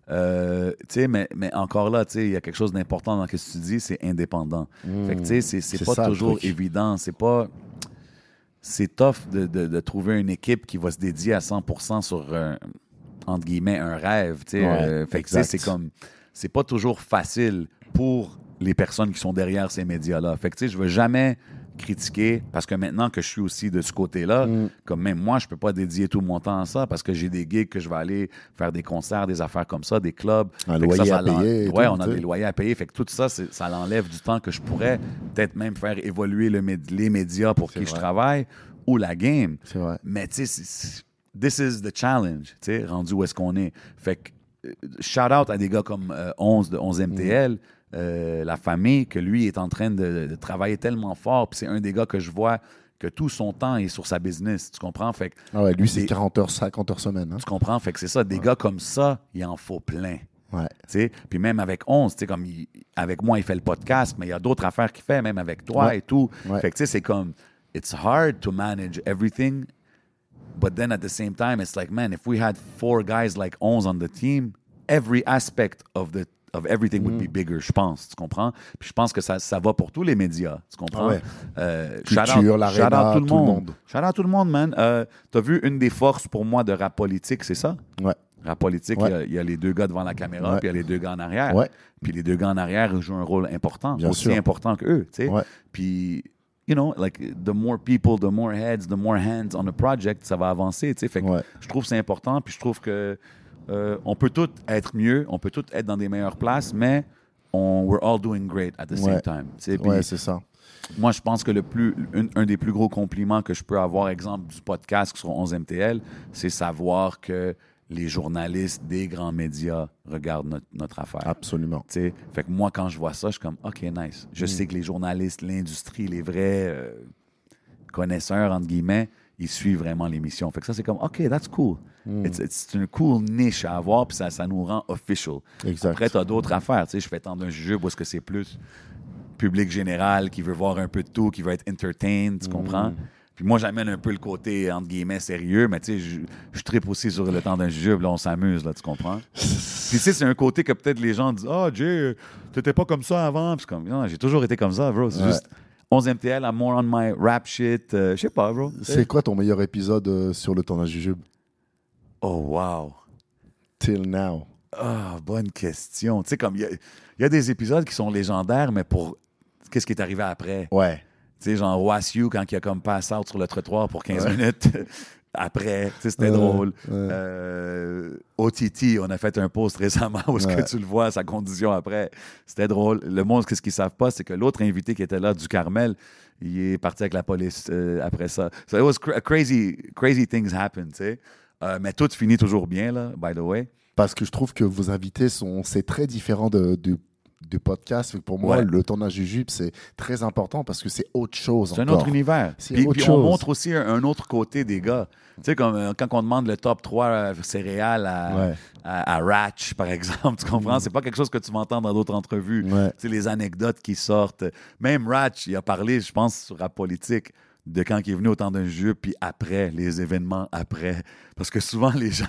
Euh, mais, mais encore là, il y a quelque chose d'important dans ce que tu dis, c'est indépendant. Fait que, tu sais, c'est, pas ça, toujours évident. C'est pas. c'est tough de, de- de trouver une équipe qui va se dédier à 100% sur, un- entre guillemets, un rêve. Ouais, Euh, fait que, c'est comme, c'est pas toujours facile pour les personnes qui sont derrière ces médias-là. Fait que, tu sais, je veux jamais critiquer parce que maintenant que je suis aussi de ce côté-là, Mm. comme même moi, je peux pas dédier tout mon temps à ça parce que j'ai des gigs que je vais aller faire des concerts, des affaires comme ça, des clubs. Un loyer ça, à ça payer Ouais, tout, on a des loyers à payer. Fait que tout ça, ça l'enlève du temps que je pourrais peut-être même faire évoluer le les médias pour qui je travaille ou la game. C'est vrai. Mais tu sais, this is the challenge, tu sais, rendu où est-ce qu'on est. Fait que, euh, shout out à des gars comme euh, 11 de 11 MTL, euh, la famille, que lui est en train de, de travailler tellement fort. Puis c'est un des gars que je vois que tout son temps est sur sa business. Tu comprends? Fait que, Ah ouais, lui, c'est Des- 40 heures, 50 heures semaine. hein. tu comprends? Fait que c'est ça, des gars comme ça, il en faut plein. Ouais. Puis même avec 11, tu sais, comme il- avec moi, il fait le podcast, mais il y a d'autres affaires qu'il fait, même avec toi Ouais. et tout. Fait que c'est comme, it's hard to manage everything, but then at the same time, it's like, man, if we had four guys like 11 on the team, every aspect of the of everything would Mm. be bigger, je pense, tu comprends? Puis je pense que ça, ça va pour tous les médias, tu comprends? Ouais. Euh, Culture, shout out- l'aréna, shout out tout le tout le monde. monde. Shout out tout le monde, man. Euh, T'as vu une des forces pour moi de rap politique, c'est ça? Ouais. Rap politique, Ouais. il y a- il y, a les deux gars devant la caméra, puis il y a les deux gars en arrière. Ouais. Puis les deux gars en arrière jouent un rôle important, Bien aussi sûr. important qu'eux, tu sais. Ouais. Puis, you know, like, the more people, the more heads, the more hands on a project, ça va avancer, tu sais. Fait que Ouais. je trouve que c'est important, puis je trouve que euh, on peut tous être mieux, on peut tous être dans des meilleures places, mais on, we're all doing great at the same Ouais. time. tu sais. Puis Ouais, c'est ça. moi, je pense que le plus, un, un des plus gros compliments que je peux avoir, exemple, du podcast sur 11 MTL, c'est savoir que les journalistes des grands médias regardent notre, notre affaire. Absolument. Tu sais, Fait que moi, quand je vois ça, je suis comme, OK, nice. Je sais que les journalistes, l'industrie, les vrais euh, connaisseurs, entre guillemets, ils suivent vraiment l'émission. Fait que ça, c'est comme, OK, that's cool. It's- it's- C'est une cool niche à avoir, puis ça, ça nous rend official. Exact. Après, tu as d'autres affaires. Tu sais, je fais tendre un jeu où est-ce que c'est plus public général qui veut voir un peu de tout, qui veut être entertained, tu comprends? Puis moi, j'amène un peu le côté, entre guillemets, sérieux, mais tu sais, je, je tripe aussi sur le temps d'un jujube, là, on s'amuse, là, tu comprends? Puis tu sais, c'est un côté que peut-être les gens disent « Ah, Jay, t'étais pas comme ça avant. » Puis comme « Non, j'ai toujours été comme ça, bro. C'est Ouais. juste 11 MTL, I'm more on my rap shit. euh, je sais pas, bro. C'est quoi ton meilleur épisode euh, sur le tournage du jeu? Oh, wow. Till now. Ah, bonne question. Tu sais, comme il y a, il y a des épisodes qui sont légendaires, mais pour qu'est-ce qui est arrivé après? Ouais. Tu sais, genre Wassiu, quand il a comme pass out sur le trottoir pour 15 minutes. Après, tu sais, c'était Ouais, drôle. ouais. Euh, OTT, on a fait un post récemment où est-ce que tu le vois, sa condition après. C'était drôle. Le monde, ce qu'ils savent pas, c'est que l'autre invité qui était là, du Carmel, il est parti avec la police euh, après ça. So it was cra- crazy, crazy things happen, tu sais. Euh, mais tout finit toujours bien, là, by the way. Parce que je trouve que vos invités sont, c'est très différent de, du du podcast. Pour moi, Ouais. le tournage du c'est très important parce que c'est autre chose C'est un autre univers. C'est Puis, autre puis on montre aussi un, un autre côté des gars. Tu sais, comme euh, quand on demande le top 3 euh, céréales à, Ouais. à, à Ratch, par exemple, tu comprends? C'est pas quelque chose que tu vas entendre dans d'autres entrevues. Ouais. Tu sais, les anecdotes qui sortent. Même Ratch, il a parlé, je pense, sur la politique de quand il est venu au temps d'un jeu, puis après, les événements après. Parce que souvent, les gens,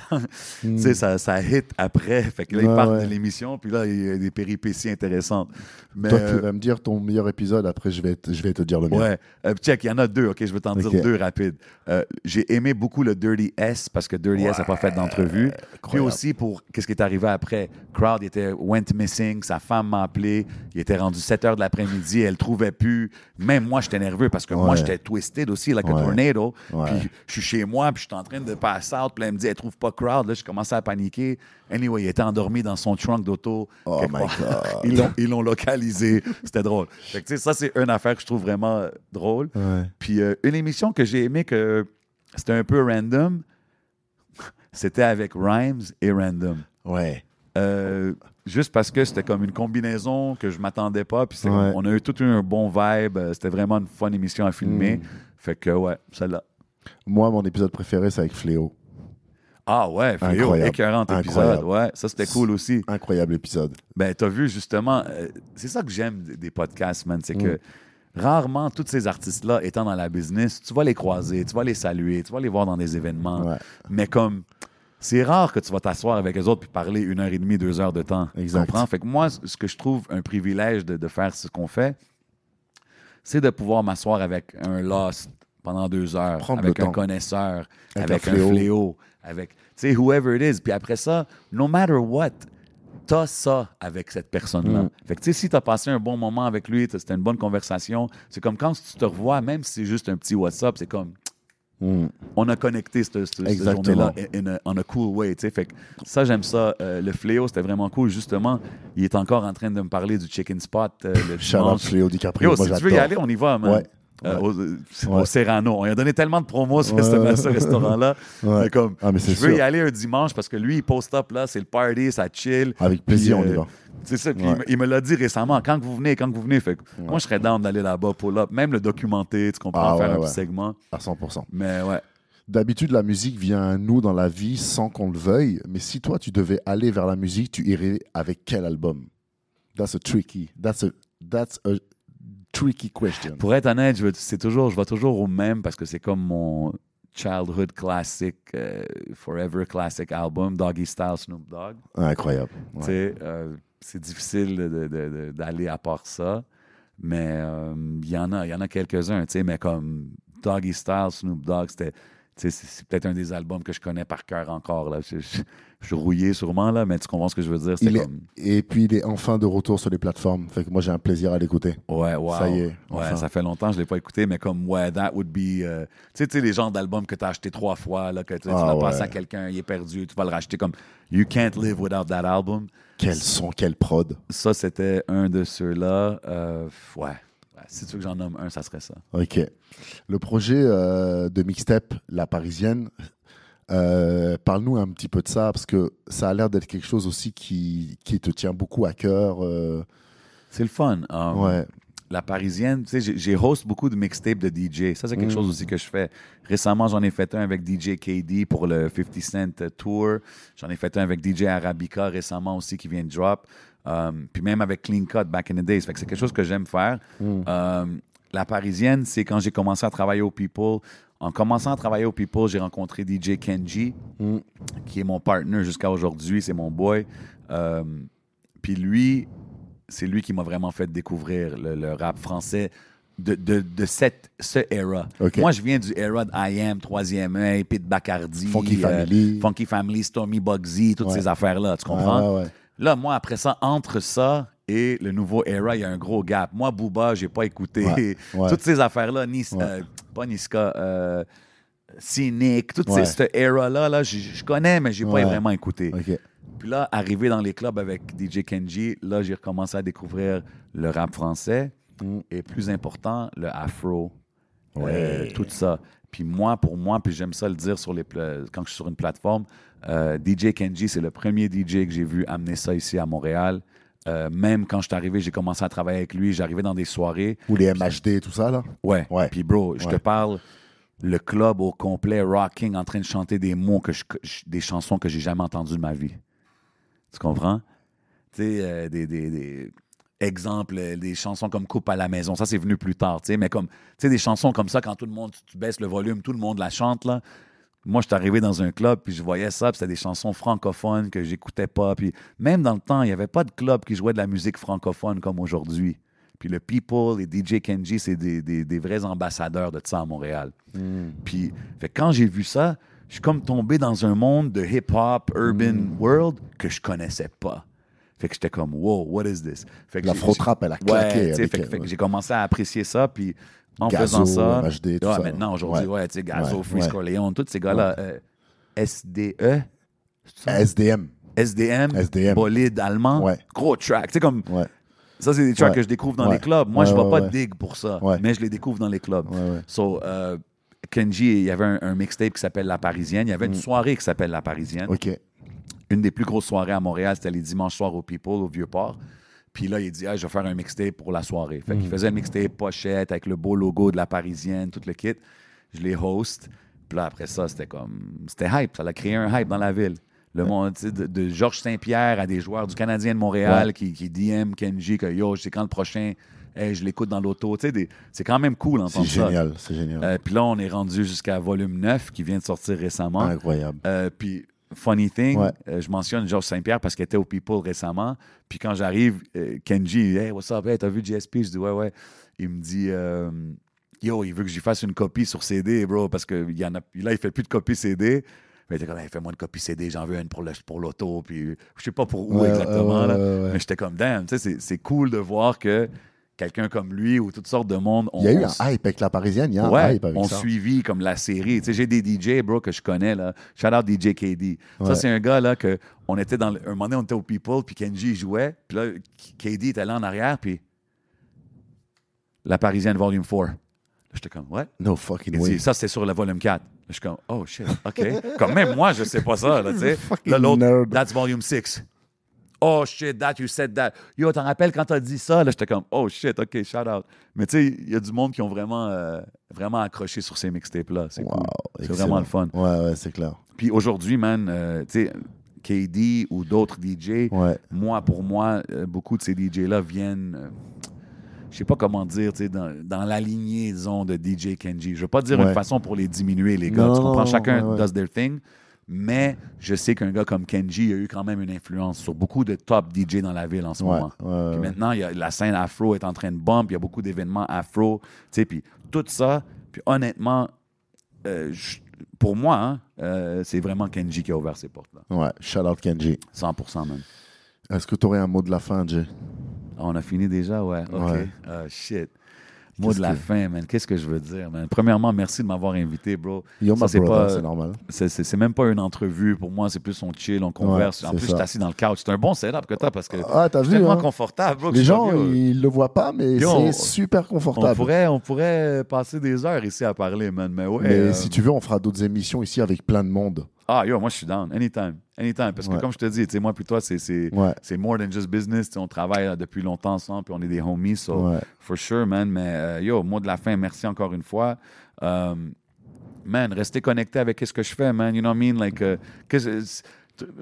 tu sais, ça, ça hit après. Fait que là, ils Hmm. Partent ouais. de l'émission, puis là, il y a des péripéties intéressantes. Mais, Toi, euh, tu vas me dire ton meilleur épisode, après je vais te, je vais te dire le mien. Ouais. Euh, check, il y en a deux, OK? Je vais t'en dire deux rapides. Euh, J'ai aimé beaucoup le Dirty S parce que Dirty S n'a pas fait d'entrevue. Puis aussi pour qu'est-ce qui est arrivé après. Crowd il était went missing, sa femme m'a appelé, il était rendu 7 heures de l'après-midi, elle trouvait plus. Même moi, j'étais nerveux parce que moi, j'étais aussi, like a Ouais. tornado. Ouais. Puis je suis chez moi, puis je suis en train de passer out, puis elle me dit, elle trouve pas Crowd. Là, je commençais à paniquer. Anyway, il était endormi dans son trunk d'auto. Oh my part. God. Ils l'ont- Ils l'ont localisé. C'était drôle. Fait que, ça, c'est une affaire que je trouve vraiment drôle. Ouais. Puis euh, une émission que j'ai aimé que c'était un peu random, c'était avec Rhymes et Random. Ouais. Euh, juste parce que c'était comme une combinaison que je m'attendais pas. Puis Ouais. on a eu tout un bon vibe. Euh, C'était vraiment une fun émission à filmer. Mm. Fait que ouais, celle-là. Moi, mon épisode préféré, c'est avec Fléau. Ah ouais, Fléau, Incroyable. écœurant épisode. Ouais, ça c'était cool aussi. Incroyable épisode. Ben, t'as vu justement, euh, c'est ça que j'aime des, des podcasts, man. C'est Mm. que rarement, tous ces artistes-là étant dans la business, tu vas les croiser, tu vas les saluer, tu vas les voir dans des événements. Ouais. Mais comme, c'est rare que tu vas t'asseoir avec eux autres puis parler une heure et demie, deux heures de temps. Exact. Tu comprends? Fait que moi, ce que je trouve un privilège de, de faire ce qu'on fait, c'est de pouvoir m'asseoir avec un Lost pendant deux heures Prendre avec un temps. connaisseur, Avec avec, un un fléau. avec, tu sais, whoever it is. Puis après ça, no matter what, t'as ça avec cette personne-là. Mm. Fait que, tu sais, si t'as passé un bon moment avec lui, c'était une bonne conversation, c'est comme quand tu te revois, même si c'est juste un petit WhatsApp, c'est comme, Mm. on a connecté cette, cette- cette Exactement. journée-là in a, on a cool way. Fait que ça, j'aime ça. Euh, le fléau, c'était vraiment cool. Justement, il est encore en train de me parler du chicken spot euh, le Shout out. Fléau DiCaprio. Yo, moi, si tu veux y aller, on y va, man. Ouais. Euh, Ouais. au, Ouais. Serrano. On lui a donné tellement de promos sur Ouais, ce, restaurant-là. Comme, Ah, mais je veux sûr. y aller un dimanche parce que lui, il post up là, c'est le party, ça chill. Avec plaisir, Puis, on y euh, va. C'est ça. Puis il me- l'a dit récemment. Quand vous venez, quand vous venez. Fait que moi, je serais down d'aller là-bas, pull up, même le documenter, tu comprends, Ah, faire un petit segment. À 100%. Mais ouais. D'habitude, la musique vient à nous dans la vie sans qu'on le veuille. Mais si toi, tu devais aller vers la musique, tu irais avec quel album? That's a tricky. That's a, that's a tricky question. Pour être honnête, je, c'est toujours, je vais toujours au même parce que c'est comme mon childhood classic, euh, forever classic album, Doggy Style Snoop Dogg. Incroyable. Ouais. Euh, c'est difficile de- de- de- d'aller à part ça. Mais euh, il y en a, y en a quelques-uns, mais comme Doggy Style, Snoop Dogg, c'était. C'est c'est peut-être un des albums que je connais par cœur encore. Là. Je, je- je suis rouillé sûrement, là, mais tu comprends ce que je veux dire? Il C'était est- comme. Et puis, il est enfin de retour sur les plateformes. Fait que moi, j'ai un plaisir à l'écouter. Ouais, wow. Ça y est, Ouais, ça fait longtemps que je ne l'ai pas écouté, mais comme, ouais, that would be. euh, tu sais, les genres d'albums que tu as acheté trois fois, là, que tu tu Ah, l'as ouais. passé à quelqu'un, il est perdu, tu vas le racheter comme You can't live without that album. Quel son, quelle prod. Ça, c'était un de ceux-là. Euh, ouais. Ouais, Si tu veux que j'en nomme un, ça serait ça. Ok. Le projet euh, de mixtape La Parisienne, euh, parle-nous un petit peu de ça, parce que ça a l'air d'être quelque chose aussi qui, qui te tient beaucoup à cœur. euh, C'est le fun. Um, ouais. La Parisienne, tu sais, j'ai- host beaucoup de mixtapes de DJ. Ça, c'est quelque Mm. chose aussi que je fais. Récemment, j'en ai fait un avec DJ KD pour le 50 Cent Tour. J'en ai fait un avec DJ Arabica récemment aussi qui vient de drop. Um, puis même avec Clean Cut back in the days. Fait que c'est quelque chose que j'aime faire. Mm. Um, la Parisienne, c'est quand j'ai commencé à travailler au People. En commençant à travailler au People, j'ai rencontré DJ Kenji, Mm. qui est mon partner jusqu'à aujourd'hui. C'est mon boy. Um, puis lui, c'est lui qui m'a vraiment fait découvrir le, le rap français de, de, de cette ce era. Moi, je viens du era de I Am, Troisième œil, Pete Bacardi, Funky euh, Family. Funky Family, Stormy Bugsy, toutes Ouais. ces affaires-là, tu comprends? Ouais, ouais, ouais. Là, moi, après ça, entre ça et le nouveau era, il y a un gros gap. Moi, Booba, j'ai pas écouté toutes ces affaires-là, Ouais. euh, pas Niska, euh, Cynic, toute Ouais. cette era-là, là, je, je connais, mais j'ai Ouais. pas vraiment écouté. Puis là, arrivé dans les clubs avec DJ Kenji, là, j'ai recommencé à découvrir le rap français Mm. et plus important, le afro, Ouais. euh, tout ça. Puis moi, pour moi, puis j'aime ça le dire sur les quand je suis sur une plateforme, euh, DJ Kenji, c'est le premier DJ que j'ai vu amener ça ici à Montréal. Euh, même quand je suis arrivé, j'ai commencé à travailler avec lui, j'arrivais dans des soirées. Ou les MHD, tout ça, là. Ouais. Ouais. Puis bro, je te parle le club au complet, rocking, en train de chanter des mots que je, des chansons que j'ai jamais entendues de ma vie. Tu comprends? Tu sais, euh, des, des, des exemples, euh, des chansons comme Coupe à la maison, ça c'est venu plus tard, tu sais, mais comme, tu sais, des chansons comme ça, quand tout le monde, tu, tu baisses le volume, tout le monde la chante, là. Moi, je suis arrivé dans un club, puis je voyais ça, puis c'était des chansons francophones que j'écoutais pas. Puis même dans le temps, il n'y avait pas de club qui jouait de la musique francophone comme aujourd'hui. Puis le People et DJ Kenji, c'est des, des- des vrais ambassadeurs de ça à Montréal. Mm. Puis fait quand j'ai vu ça, je suis comme tombé dans un monde de hip-hop, urban world que je connaissais pas. Fait que j'étais comme, wow, what is this? Fait que La Frotrap, elle a Ouais, claqué. tu sais, avec fait, fait ouais. j'ai commencé à apprécier ça, puis en Gazo, faisant ça, MHD, tout ouais, ça. maintenant aujourd'hui, Ouais. tu sais, Gazo, Freeze. Corleone, tous ces gars-là, euh, SDE, c'est? SDM. SDM, SDM. bolide allemand, Ouais. gros track, tu sais comme Ouais. ça c'est des tracks Ouais. que je découvre dans les clubs. Moi, je vais ouais, pas dig pour ça, Ouais. mais je les découvre dans les clubs. Ouais, ouais. So, euh, Kenji, il y avait un, un mixtape qui s'appelle La Parisienne. Il y avait une soirée qui s'appelle La Parisienne. Mm. Ok. Une des plus grosses soirées à Montréal, c'était les dimanches soirs au People, au Vieux-Port. Puis là, il dit, ah, je vais faire un mixtape pour la soirée. Fait Mm. qu'il faisait un mixtape pochette avec le beau logo de La Parisienne, tout le kit. Je les host. Puis là, après ça, c'était comme. C'était hype. Ça a créé un hype dans la ville. Le monde, sais, de, de Georges Saint-Pierre à des joueurs du Canadien de Montréal Ouais. qui, qui DM Kenji que yo, c'est quand le prochain, Hey, je l'écoute dans l'auto. Sais, des- c'est quand même cool C'est d'entendre ça. génial, c'est génial. Euh, puis là, on est rendu jusqu'à volume 9 qui vient de sortir récemment. Incroyable. Euh, puis, funny thing, Ouais. euh, je mentionne Georges Saint-Pierre parce qu'il était au People récemment. Puis quand j'arrive, euh, Kenji, hey, what's up? Hey, t'as vu GSP? Je dis, ouais, ouais. Il me dit, euh, Yo, il veut que j'y fasse une copie sur CD, bro, parce que y en a, là, il fait plus de copie CD. Mais il était comme, Hey, fais-moi une copie CD, j'en veux une pour le- pour l'auto. Puis je sais pas pour où Ouais, exactement. là. Mais j'étais comme, damn, tu sais, c'est- c'est cool de voir que quelqu'un comme lui ou toutes sortes de monde. Il y a eu on- un hype avec la parisienne, il y a un Ouais, hype avec on ça. suivi comme la série. Tu sais, j'ai des DJ, bro, que je connais, là. Shout out DJ KD. Ouais. Ça, c'est un gars, là, que on était dans... le- Un moment donné, on était au People, puis Kenji jouait. Puis là, KD était là en arrière, puis... La Parisienne Volume 4. Là, j'étais comme, ouais. No fucking way. dit, ça, c'était sur le volume 4. Là, je suis comme, oh shit, OK. comme même moi, je sais pas ça, là, tu sais. Fucking Là, l'autre, that's volume 6. Oh shit, that you said that. Yo, t'en rappelles quand t'as dit ça? Là, j'étais comme, oh shit, OK, shout out. Mais tu sais, il y a du monde qui ont vraiment, euh, vraiment accroché sur ces mixtapes-là. C'est Wow, cool. C'est excellent. vraiment le fun. Ouais, ouais, c'est clair. Puis aujourd'hui, man, euh, tu sais, KD ou d'autres DJ, Ouais. moi, pour moi, euh, beaucoup de ces DJ-là viennent, euh, je sais pas comment dire, dans, dans la lignée, disons, de DJ Kenji. Je veux pas dire Ouais. une façon pour les diminuer, les gars. Non, tu comprends? Chacun ouais, ouais. does their thing. Mais je sais qu'un gars comme Kenji a eu quand même une influence sur beaucoup de top DJ dans la ville en ce Ouais, moment. ouais, Puis maintenant, il y a, la scène afro est en train de bump. Il y a beaucoup d'événements afro. Tu sais, puis tout ça. Puis honnêtement, euh, je- pour moi, hein, euh, c'est vraiment Kenji qui a ouvert ces portes-là. Ouais, shout out Kenji. 100% même. Est-ce que tu aurais un mot de la fin, Jay? Ah, on a fini déjà, ouais. OK. Ouais. Ah, shit. Mot de la que- fin, man. Qu'est-ce que je veux dire, man? Premièrement, merci de m'avoir invité, bro. Yo, Ça, c'est pas- c'est normal. C'est- C'est c'est même pas une entrevue. Pour moi, c'est plus on chill, on converse. en plus, je suis assis dans le couch. C'est un bon setup que t'as parce que Ah, t'as vu, tellement hein? confortable, bro. Les gens, yo, ils le voient pas, mais Yo, c'est on- super on confortable. pourrait, on pourrait passer des heures ici à parler, man. Mais ouais. Mais euh, si tu veux, on fera d'autres émissions ici avec plein de monde. Ah, yo, moi, je suis down. Anytime. Anytime. Parce que, Ouais. comme je te dis, tu sais, moi, puis toi, c'est c'est- Ouais. c'est more than just business. On travaille euh, depuis longtemps ensemble, puis on est des homies. So, Ouais. for sure, man. Mais, euh, yo, mot de la fin, merci encore une fois. Euh, man, restez connecté avec ce que je fais, man. You know what I mean? Like, t-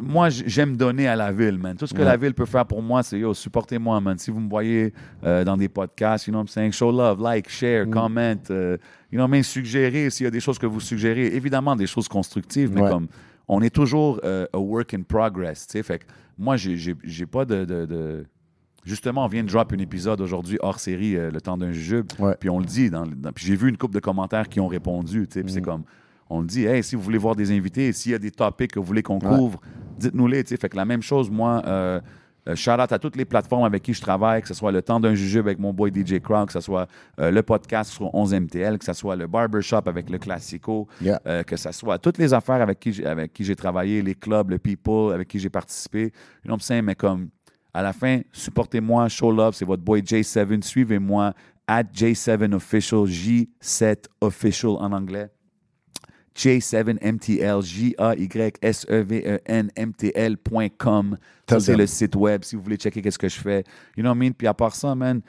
moi, j'aime donner à la ville, man. Tout ce que Ouais. la ville peut faire pour moi, c'est, yo, supportez-moi, man. Si vous me voyez euh, dans des podcasts, you know what I'm saying? Show love, like, share, Mm. comment. euh, you know what I mean? Suggérez s'il y a des choses que vous suggérez. Évidemment, des choses constructives, mais Ouais. comme on est toujours euh, a work in progress, tu sais. Fait que moi, j'ai- pas de, de- de- Justement, on vient de drop un épisode aujourd'hui hors série, euh, Le temps d'un jujube. Puis on le dit. Dans, dans- puis j'ai vu une couple de commentaires qui ont répondu. tu sais, Puis c'est Mm. comme, on dit, hey, si vous voulez voir des invités, s'il y a des topics que vous voulez qu'on Ouais. couvre, dites-nous-les. Fait que la même chose, moi, euh, euh, shout out à toutes les plateformes avec qui je travaille, que ce soit le temps d'un jujube avec mon boy DJ Crowd, que ce soit euh, le podcast sur 11MTL, que ce soit le barbershop avec le Classico, Yeah. euh, que ce soit toutes les affaires avec qui j'ai- avec qui j'ai travaillé, les clubs, le people avec qui j'ai participé. Saying? Mais comme à la fin, supportez-moi, show love, c'est votre boy J7, suivez-moi at J7 official, J7 official en anglais. J7MTL, J-A-Y-S-E-V-E-N, MTL.com. Ça, Tell c'est le site web si vous voulez checker qu'est-ce que je fais. You know what I mean? Puis à part ça, man,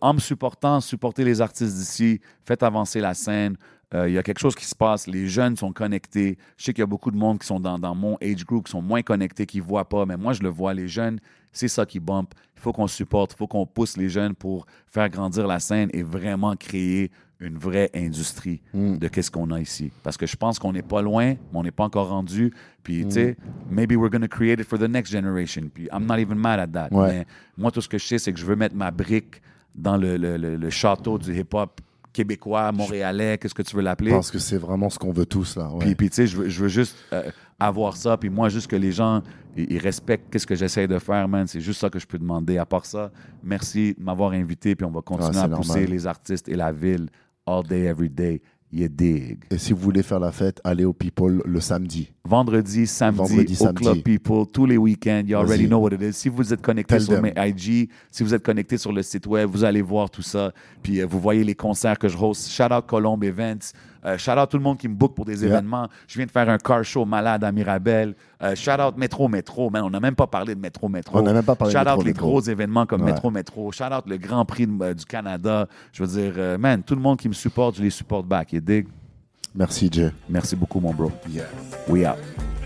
en me supportant, supportez les artistes d'ici, faites avancer la scène. Euh, Il y a quelque chose qui se passe. Les jeunes sont connectés. Je sais qu'il y a beaucoup de monde qui sont dans, dans mon age group, qui sont moins connectés, qui ne voient pas. Mais moi, je le vois. Les jeunes, c'est ça qui bump. Il faut qu'on supporte, il faut qu'on pousse les jeunes pour faire grandir la scène et vraiment créer une vraie industrie Mm. de qu'est-ce qu'on a ici. Parce que je pense qu'on n'est pas loin, mais on n'est pas encore rendu. Puis, tu sais, maybe we're going to create it for the next generation. Puis, I'm not even mad at that. Ouais. Mais moi, tout ce que je sais, c'est que je veux mettre ma brique dans le, le- le- le château du hip-hop québécois, montréalais, qu'est-ce que tu veux Je l'appeler? pense que c'est vraiment ce qu'on veut tous, là. ouais. Puis, puis, tu sais, je veux, je veux juste euh, avoir ça. Puis moi, juste que les gens, ils, ils respectent qu'est-ce que j'essaie de faire, man. C'est juste ça que je peux demander. À part ça, merci de m'avoir invité. Puis on va continuer Ah, à c'est pousser normal. les artistes et la ville all day, every day. You dig. Et si vous voulez faire la fête, allez au People le samedi. Vendredi, samedi, Vendredi, au samedi. Club People, tous les week-ends. You already know what it is. Si vous êtes connecté Tell sur them. mes IG, si vous êtes connecté sur le site web, vous allez voir tout ça. Puis euh, vous voyez les concerts que je host. Shout out Colombe Events. Euh, shout out tout le monde qui me book pour des Yeah. événements. Je viens de faire un car show malade à Mirabel. Euh, shout out Métro Métro. Man, on n'a même pas parlé de Métro Métro. On n'a même pas parlé de Shout out les gros événements comme Ouais. Métro Métro. Shout out le Grand Prix de- euh, du Canada. Je veux dire, man, tout le monde qui me supporte, je les supporte back. You dig? Merci, Jay. Merci beaucoup, mon bro. Yeah. We out.